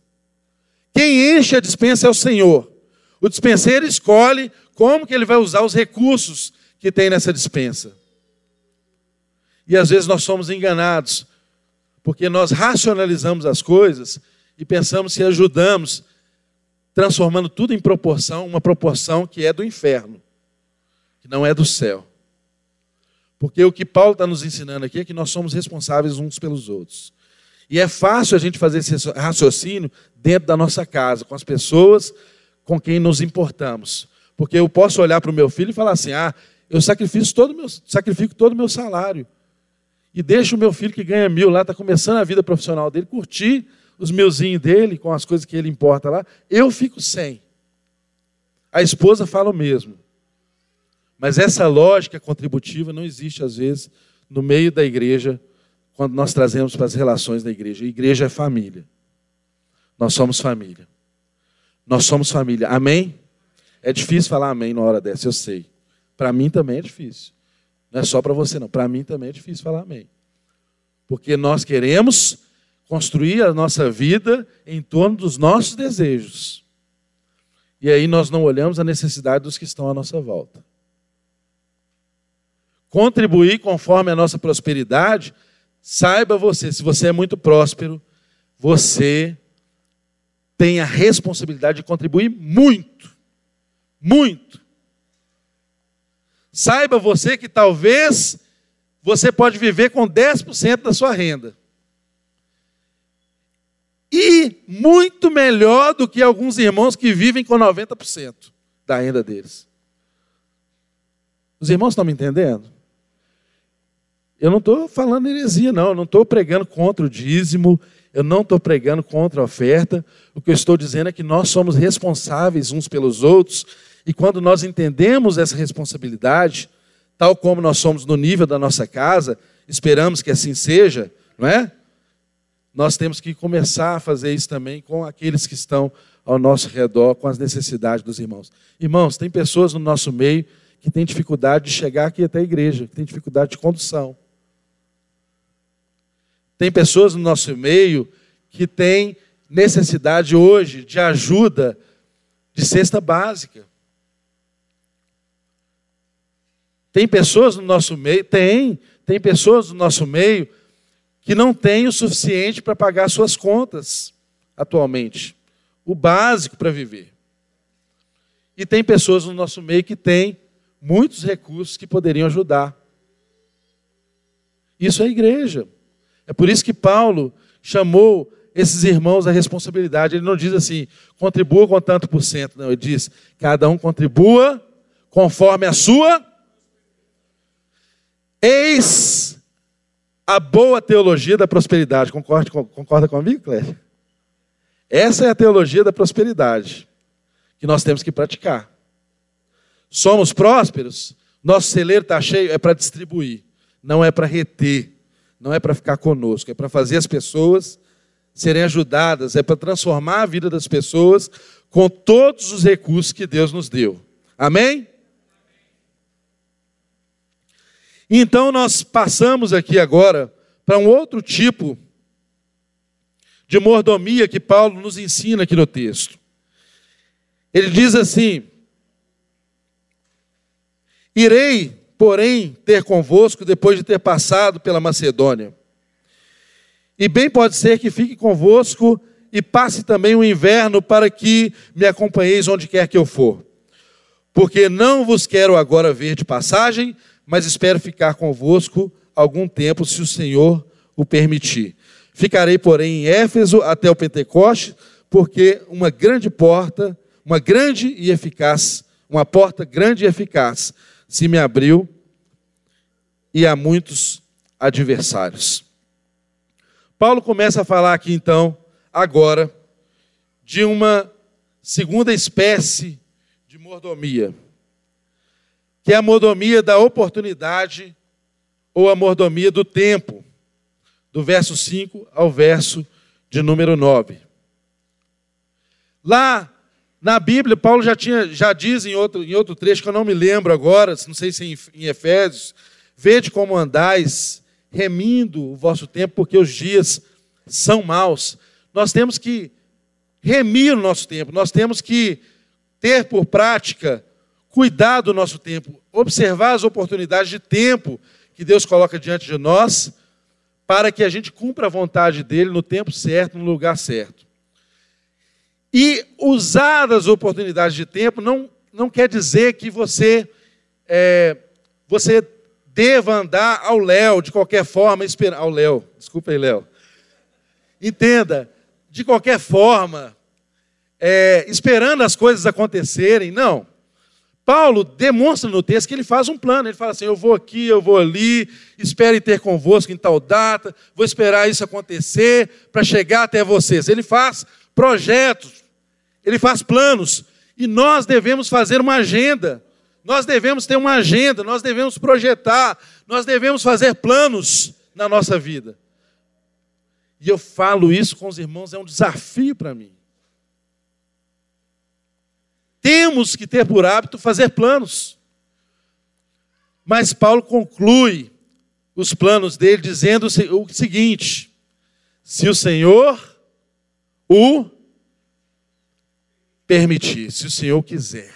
Quem enche a dispensa é o Senhor. O dispenseiro escolhe como que ele vai usar os recursos que tem nessa dispensa. E às vezes nós somos enganados, porque nós racionalizamos as coisas e pensamos que ajudamos, transformando tudo em proporção, uma proporção que é do inferno, não é do céu. Porque o que Paulo está nos ensinando aqui é que nós somos responsáveis uns pelos outros. E é fácil a gente fazer esse raciocínio dentro da nossa casa, com as pessoas com quem nos importamos. Porque eu posso olhar para o meu filho e falar assim: ah, eu sacrifico todo meu, sacrifico todo o meu salário. E deixo o meu filho que ganha mil lá, está começando a vida profissional dele, curtir os milzinhos dele, com as coisas que ele importa lá. Eu fico sem. A esposa fala o mesmo. Mas essa lógica contributiva não existe, às vezes, no meio da igreja, quando nós trazemos para as relações da igreja. A igreja é família. Nós somos família. Nós somos família. Amém? É difícil falar amém na hora dessa, eu sei. Para mim também é difícil. Não é só para você, não. Para mim também é difícil falar amém. Porque nós queremos construir a nossa vida em torno dos nossos desejos. E aí nós não olhamos a necessidade dos que estão à nossa volta. Contribuir conforme a nossa prosperidade, saiba você, se você é muito próspero, você tem a responsabilidade de contribuir muito. Muito. Saiba você que talvez você pode viver com 10% da sua renda. E muito melhor do que alguns irmãos que vivem com 90% da renda deles. Os irmãos estão me entendendo? Eu não estou falando heresia, não. Eu não estou pregando contra o dízimo. Eu não estou pregando contra a oferta. O que eu estou dizendo é que nós somos responsáveis uns pelos outros e quando nós entendemos essa responsabilidade, tal como nós somos no nível da nossa casa, esperamos que assim seja, não é? Nós temos que começar a fazer isso também com aqueles que estão ao nosso redor, com as necessidades dos irmãos. Irmãos, tem pessoas no nosso meio que têm dificuldade de chegar aqui até a igreja, que têm dificuldade de condução. Tem pessoas no nosso meio que têm necessidade hoje de ajuda de cesta básica. Tem pessoas no nosso meio, tem, tem pessoas no nosso meio que não têm o suficiente para pagar suas contas atualmente, o básico para viver. E tem pessoas no nosso meio que têm muitos recursos que poderiam ajudar. Isso é igreja. É por isso que Paulo chamou esses irmãos à responsabilidade. Ele não diz assim, contribua com tanto por cento. Não, ele diz, cada um contribua conforme a sua Eis a boa teologia da prosperidade. Concorda, concorda comigo, Cléber? Essa é a teologia da prosperidade que nós temos que praticar. Somos prósperos, nosso celeiro está cheio, é para distribuir, não é para reter, não é para ficar conosco, é para fazer as pessoas serem ajudadas, é para transformar a vida das pessoas com todos os recursos que Deus nos deu. Amém? Então nós passamos aqui agora para um outro tipo de mordomia que Paulo nos ensina aqui no texto. Ele diz assim: Irei, porém, ter convosco depois de ter passado pela Macedônia. E bem pode ser que fique convosco e passe também o inverno para que me acompanheis onde quer que eu for. Porque não vos quero agora ver de passagem, mas espero ficar convosco algum tempo, se o Senhor o permitir. Ficarei, porém, em Éfeso até o Pentecoste, porque uma grande porta, uma grande e eficaz, uma porta grande e eficaz, se me abriu e há muitos adversários. Paulo começa a falar aqui então, agora, de uma segunda espécie de mordomia que é a mordomia da oportunidade ou a mordomia do tempo, do verso 5 ao verso de número 9. Lá Na Bíblia, Paulo já, tinha, já diz em outro, em outro trecho que eu não me lembro agora, não sei se em, em Efésios, vede como andais, remindo o vosso tempo, porque os dias são maus. Nós temos que remir o nosso tempo, nós temos que ter por prática cuidar do nosso tempo, observar as oportunidades de tempo que Deus coloca diante de nós, para que a gente cumpra a vontade dele no tempo certo, no lugar certo. E usar as oportunidades de tempo não, não quer dizer que você, é, você deva andar ao Léo, de qualquer forma, esperar. Ao Léo, desculpa aí, Léo. Entenda, de qualquer forma, é, esperando as coisas acontecerem. Não. Paulo demonstra no texto que ele faz um plano. Ele fala assim: eu vou aqui, eu vou ali, espere ter convosco em tal data, vou esperar isso acontecer para chegar até vocês. Ele faz projetos, ele faz planos. E nós devemos fazer uma agenda. Nós devemos ter uma agenda, nós devemos projetar, nós devemos fazer planos na nossa vida. E eu falo isso com os irmãos, é um desafio para mim. Temos que ter por hábito fazer planos. Mas Paulo conclui os planos dele dizendo o seguinte: se o Senhor o permitir, se o Senhor quiser.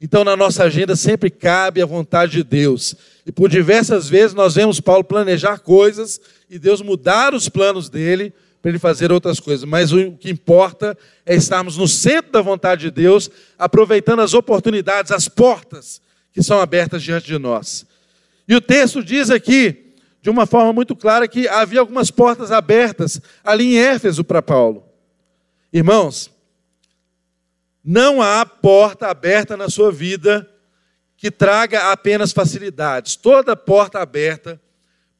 Então, na nossa agenda sempre cabe a vontade de Deus. E por diversas vezes nós vemos Paulo planejar coisas e Deus mudar os planos dele para ele fazer outras coisas, mas o que importa é estarmos no centro da vontade de Deus, aproveitando as oportunidades, as portas que são abertas diante de nós. E o texto diz aqui, de uma forma muito clara, que havia algumas portas abertas ali em Éfeso para Paulo. Irmãos, não há porta aberta na sua vida que traga apenas facilidades. Toda porta aberta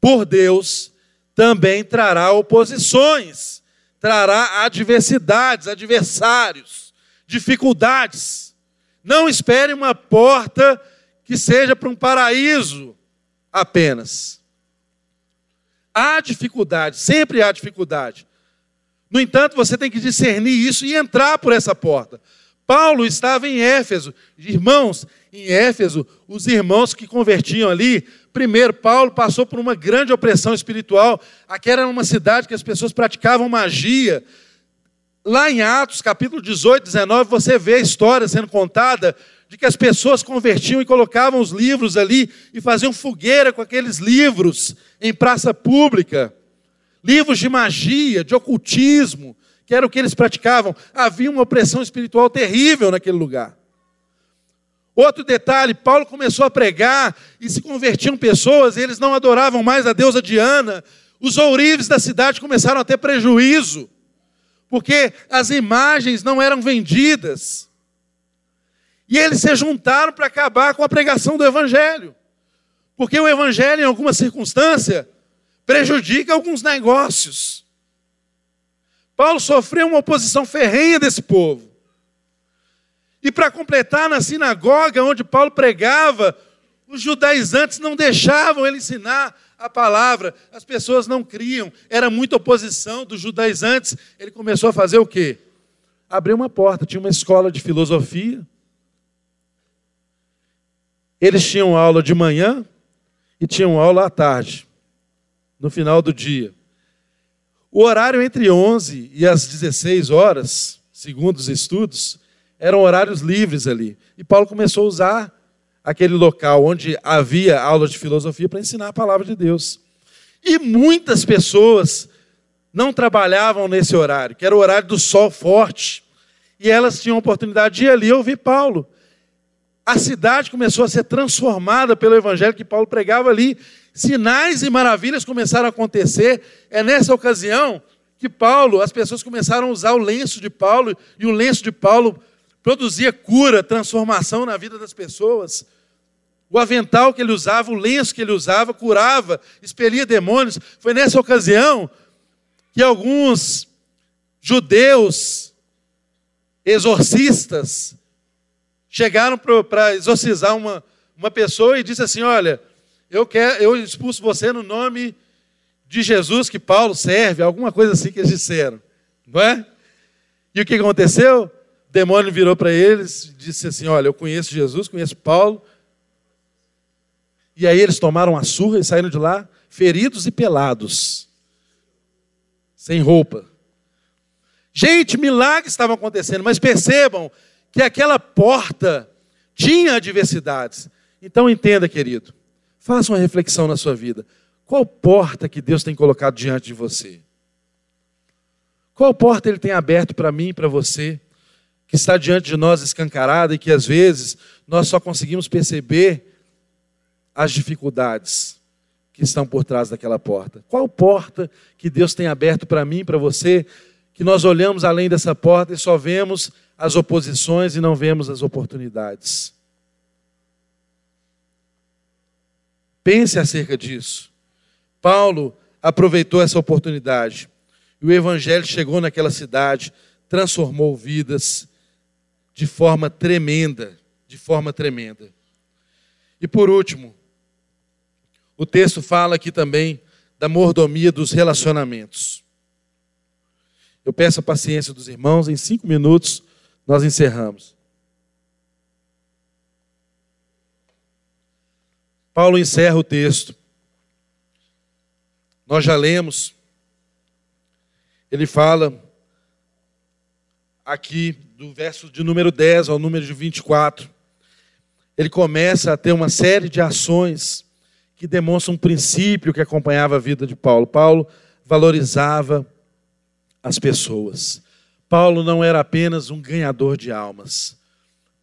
por Deus também trará oposições, trará adversidades, adversários, dificuldades. Não espere uma porta que seja para um paraíso apenas. Há dificuldade, sempre há dificuldade. No entanto, você tem que discernir isso e entrar por essa porta. Paulo estava em Éfeso. Irmãos, em Éfeso, os irmãos que convertiam ali Primeiro, Paulo passou por uma grande opressão espiritual. Aqui era uma cidade que as pessoas praticavam magia. Lá em Atos, capítulo 18, 19, você vê a história sendo contada de que as pessoas convertiam e colocavam os livros ali e faziam fogueira com aqueles livros em praça pública. Livros de magia, de ocultismo, que era o que eles praticavam. Havia uma opressão espiritual terrível naquele lugar. Outro detalhe, Paulo começou a pregar e se convertiam pessoas, e eles não adoravam mais a deusa Diana. Os ourives da cidade começaram a ter prejuízo, porque as imagens não eram vendidas. E eles se juntaram para acabar com a pregação do evangelho. Porque o evangelho, em alguma circunstância, prejudica alguns negócios. Paulo sofreu uma oposição ferrenha desse povo. E para completar, na sinagoga onde Paulo pregava, os judaizantes não deixavam ele ensinar a palavra, as pessoas não criam, era muita oposição dos judaizantes. Ele começou a fazer o quê? Abriu uma porta, tinha uma escola de filosofia. Eles tinham aula de manhã e tinham aula à tarde, no final do dia. O horário entre 11 e as 16 horas, segundo os estudos, eram horários livres ali. E Paulo começou a usar aquele local onde havia aulas de filosofia para ensinar a palavra de Deus. E muitas pessoas não trabalhavam nesse horário, que era o horário do sol forte. E elas tinham a oportunidade de ir ali ouvir Paulo. A cidade começou a ser transformada pelo evangelho que Paulo pregava ali. Sinais e maravilhas começaram a acontecer. É nessa ocasião que Paulo, as pessoas começaram a usar o lenço de Paulo, e o lenço de Paulo produzia cura, transformação na vida das pessoas. O avental que ele usava, o lenço que ele usava, curava, expelia demônios. Foi nessa ocasião que alguns judeus exorcistas chegaram para exorcizar uma, uma pessoa e disse assim: Olha, eu, quero, eu expulso você no nome de Jesus que Paulo serve, alguma coisa assim que eles disseram, não é? E o que aconteceu? demônio virou para eles e disse assim: Olha, eu conheço Jesus, conheço Paulo. E aí eles tomaram a surra e saíram de lá feridos e pelados, sem roupa. Gente, milagres estavam acontecendo, mas percebam que aquela porta tinha adversidades. Então entenda, querido, faça uma reflexão na sua vida. Qual porta que Deus tem colocado diante de você? Qual porta Ele tem aberto para mim e para você, que está diante de nós escancarada e que às vezes nós só conseguimos perceber as dificuldades que estão por trás daquela porta? Qual porta que Deus tem aberto para mim e para você, que nós olhamos além dessa porta e só vemos as oposições e não vemos as oportunidades? Pense acerca disso. Paulo aproveitou essa oportunidade. E o evangelho chegou naquela cidade, transformou vidas de forma tremenda, de forma tremenda. E por último, o texto fala aqui também da mordomia dos relacionamentos. Eu peço a paciência dos irmãos, em cinco minutos nós encerramos. Paulo encerra o texto. Nós já lemos. Ele fala aqui do verso de número 10 ao número de 24. Ele começa a ter uma série de ações que demonstram um princípio que acompanhava a vida de Paulo. Paulo valorizava as pessoas. Paulo não era apenas um ganhador de almas.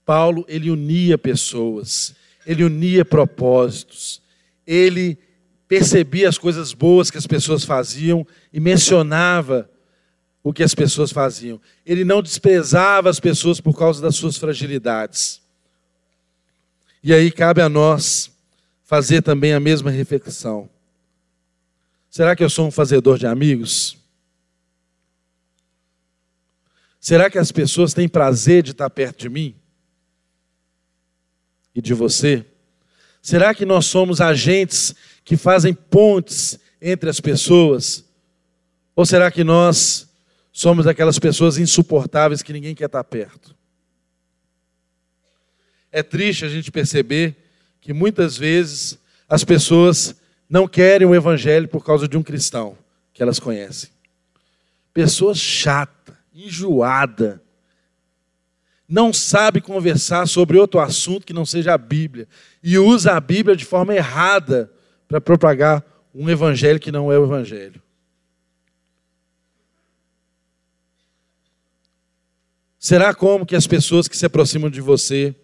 Paulo, ele unia pessoas ele unia propósitos, ele percebia as coisas boas que as pessoas faziam e mencionava o que as pessoas faziam. Ele não desprezava as pessoas por causa das suas fragilidades. E aí cabe a nós fazer também a mesma reflexão. Será que eu sou um fazedor de amigos? Será que as pessoas têm prazer de estar perto de mim? e de você? Será que nós somos agentes que fazem pontes entre as pessoas? Ou será que nós somos aquelas pessoas insuportáveis que ninguém quer estar perto? É triste a gente perceber que muitas vezes as pessoas não querem o evangelho por causa de um cristão que elas conhecem. Pessoa chata, enjoada, não sabe conversar sobre outro assunto que não seja a Bíblia e usa a Bíblia de forma errada para propagar um evangelho que não é o evangelho. Será como que as pessoas que se aproximam de você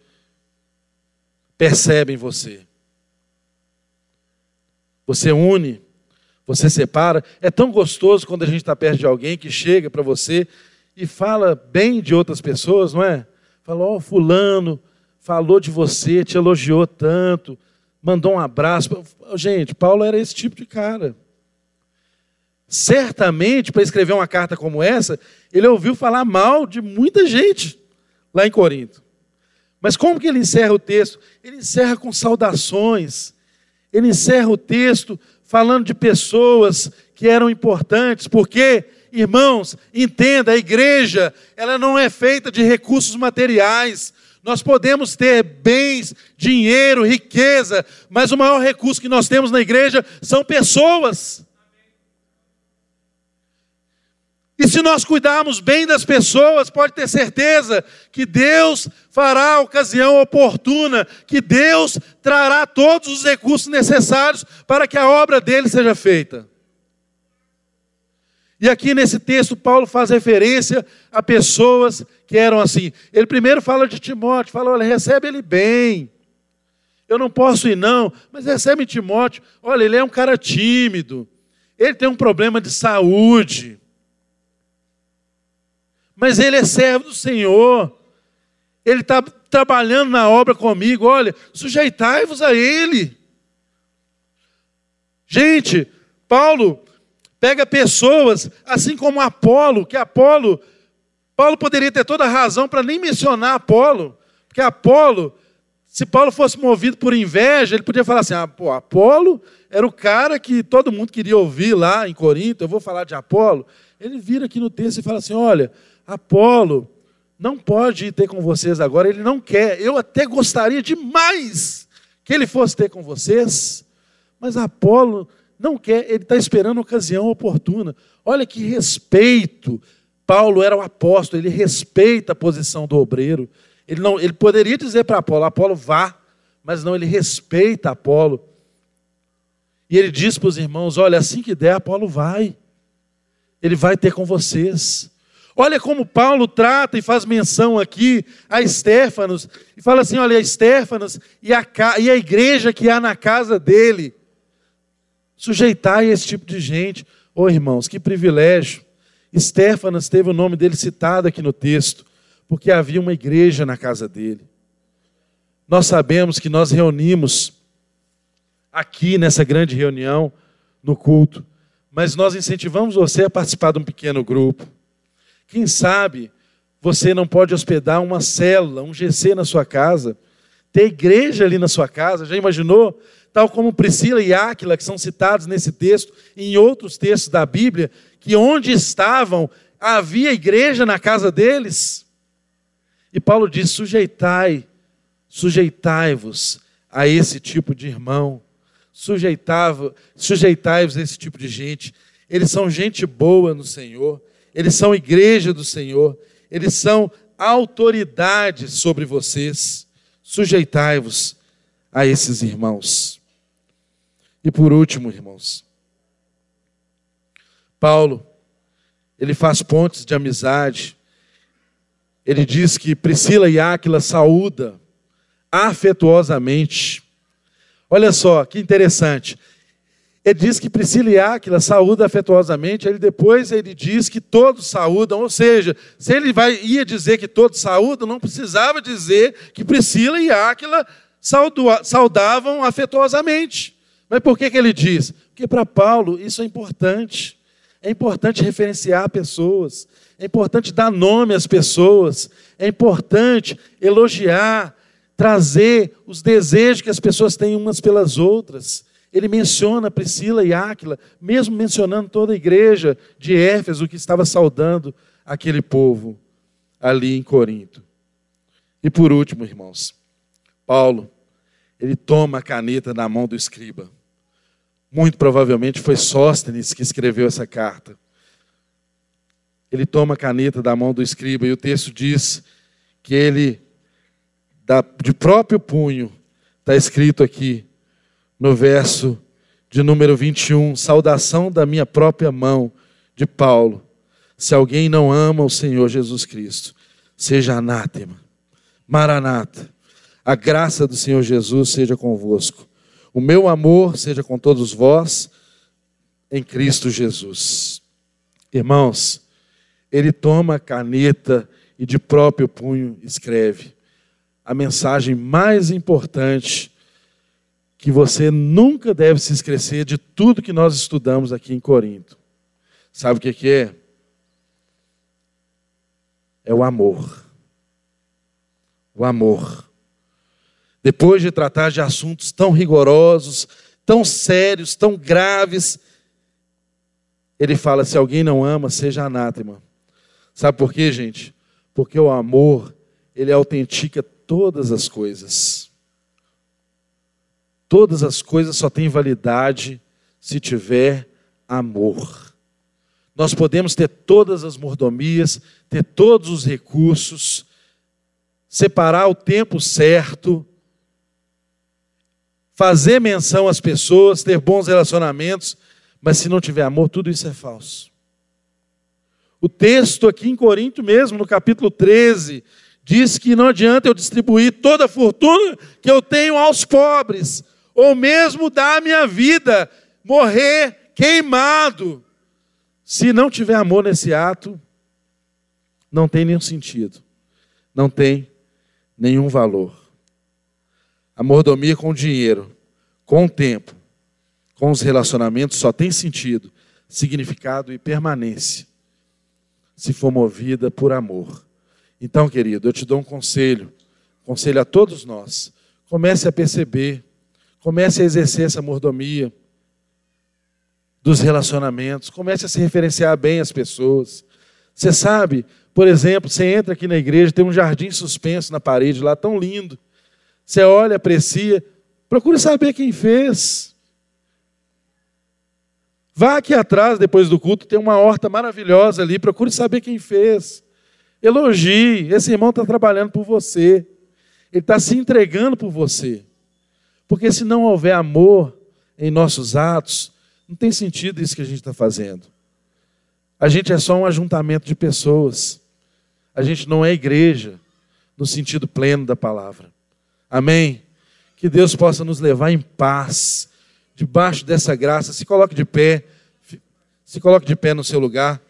percebem você? Você une, você separa. É tão gostoso quando a gente está perto de alguém que chega para você e fala bem de outras pessoas, não é? Falou, ó, oh, fulano falou de você, te elogiou tanto, mandou um abraço. Gente, Paulo era esse tipo de cara. Certamente, para escrever uma carta como essa, ele ouviu falar mal de muita gente lá em Corinto. Mas como que ele encerra o texto? Ele encerra com saudações. Ele encerra o texto falando de pessoas que eram importantes, porque Irmãos, entenda, a igreja, ela não é feita de recursos materiais. Nós podemos ter bens, dinheiro, riqueza, mas o maior recurso que nós temos na igreja são pessoas. E se nós cuidarmos bem das pessoas, pode ter certeza que Deus fará a ocasião oportuna, que Deus trará todos os recursos necessários para que a obra dele seja feita. E aqui nesse texto, Paulo faz referência a pessoas que eram assim. Ele primeiro fala de Timóteo, fala: olha, recebe ele bem. Eu não posso ir, não, mas recebe Timóteo. Olha, ele é um cara tímido. Ele tem um problema de saúde. Mas ele é servo do Senhor. Ele está trabalhando na obra comigo. Olha, sujeitai-vos a ele. Gente, Paulo pega pessoas, assim como Apolo, que Apolo, Paulo poderia ter toda a razão para nem mencionar Apolo, porque Apolo, se Paulo fosse movido por inveja, ele podia falar assim: ah, pô, Apolo era o cara que todo mundo queria ouvir lá em Corinto, eu vou falar de Apolo. Ele vira aqui no texto e fala assim: olha, Apolo não pode ir ter com vocês agora, ele não quer. Eu até gostaria demais que ele fosse ter com vocês, mas Apolo não quer, ele está esperando a ocasião oportuna. Olha que respeito. Paulo era o apóstolo, ele respeita a posição do obreiro. Ele, não, ele poderia dizer para Apolo: Apolo, vá, mas não, ele respeita Apolo. E ele diz para os irmãos: olha, assim que der, Apolo vai. Ele vai ter com vocês. Olha como Paulo trata e faz menção aqui a Estéfanos, e fala assim: olha, Estéfanos e a, e a igreja que há na casa dele. Sujeitai esse tipo de gente. Ô oh, irmãos, que privilégio. Estéfanas teve o nome dele citado aqui no texto, porque havia uma igreja na casa dele. Nós sabemos que nós reunimos aqui nessa grande reunião, no culto, mas nós incentivamos você a participar de um pequeno grupo. Quem sabe você não pode hospedar uma célula, um GC na sua casa, ter igreja ali na sua casa, já imaginou? Tal como Priscila e Áquila, que são citados nesse texto e em outros textos da Bíblia, que onde estavam havia igreja na casa deles. E Paulo diz: sujeitai, sujeitai-vos a esse tipo de irmão, sujeitai-vos a esse tipo de gente. Eles são gente boa no Senhor, eles são igreja do Senhor, eles são autoridade sobre vocês. Sujeitai-vos a esses irmãos. E por último, irmãos, Paulo, ele faz pontes de amizade. Ele diz que Priscila e Áquila saúda afetuosamente. Olha só que interessante. Ele diz que Priscila e Áquila saúdam afetuosamente, ele depois ele diz que todos saúdam, ou seja, se ele vai, ia dizer que todos saúdam, não precisava dizer que Priscila e Áquila saudavam afetuosamente. Mas por que, que ele diz? Porque para Paulo isso é importante. É importante referenciar pessoas, é importante dar nome às pessoas, é importante elogiar, trazer os desejos que as pessoas têm umas pelas outras ele menciona Priscila e Áquila, mesmo mencionando toda a igreja de Éfeso que estava saudando aquele povo ali em Corinto. E por último, irmãos, Paulo, ele toma a caneta na mão do escriba. Muito provavelmente foi Sóstenes que escreveu essa carta. Ele toma a caneta da mão do escriba e o texto diz que ele, de próprio punho, está escrito aqui, no verso de número 21, saudação da minha própria mão, de Paulo. Se alguém não ama o Senhor Jesus Cristo, seja anátema. Maranata. A graça do Senhor Jesus seja convosco. O meu amor seja com todos vós em Cristo Jesus. Irmãos, ele toma a caneta e de próprio punho escreve a mensagem mais importante que você nunca deve se esquecer de tudo que nós estudamos aqui em Corinto. Sabe o que, que é? É o amor. O amor. Depois de tratar de assuntos tão rigorosos, tão sérios, tão graves, ele fala: se alguém não ama, seja anátema. Sabe por quê, gente? Porque o amor, ele autentica todas as coisas. Todas as coisas só têm validade se tiver amor. Nós podemos ter todas as mordomias, ter todos os recursos, separar o tempo certo, fazer menção às pessoas, ter bons relacionamentos, mas se não tiver amor, tudo isso é falso. O texto aqui em Corinto mesmo, no capítulo 13, diz que não adianta eu distribuir toda a fortuna que eu tenho aos pobres, ou mesmo dar a minha vida, morrer queimado. Se não tiver amor nesse ato, não tem nenhum sentido, não tem nenhum valor. A mordomia com o dinheiro, com o tempo, com os relacionamentos só tem sentido, significado e permanência se for movida por amor. Então, querido, eu te dou um conselho, conselho a todos nós. Comece a perceber Comece a exercer essa mordomia dos relacionamentos. Comece a se referenciar bem às pessoas. Você sabe, Por exemplo, você entra aqui na igreja, tem um jardim suspenso na parede lá, tão lindo. Você olha, aprecia, procure saber quem fez. Vá aqui atrás, depois do culto, tem uma horta maravilhosa ali, procure saber quem fez. Elogie, esse irmão está trabalhando por você, ele está se entregando por você. Porque se não houver amor em nossos atos, não tem sentido isso que a gente está fazendo. A gente é só um ajuntamento de pessoas. A gente não é igreja no sentido pleno da palavra. Amém? Que Deus possa nos levar em paz, debaixo dessa graça. Se coloque de pé, se coloque de pé no seu lugar.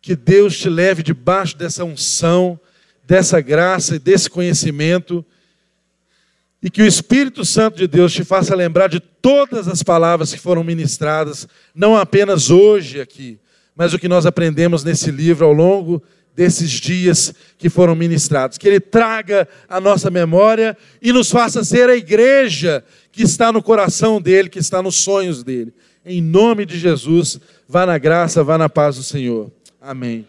Que Deus te leve debaixo dessa unção, dessa graça e desse conhecimento e que o Espírito Santo de Deus te faça lembrar de todas as palavras que foram ministradas, não apenas hoje aqui, mas o que nós aprendemos nesse livro ao longo desses dias que foram ministrados. Que Ele traga a nossa memória e nos faça ser a igreja que está no coração dele, que está nos sonhos dele. Em nome de Jesus, vá na graça, vá na paz do Senhor. Amém.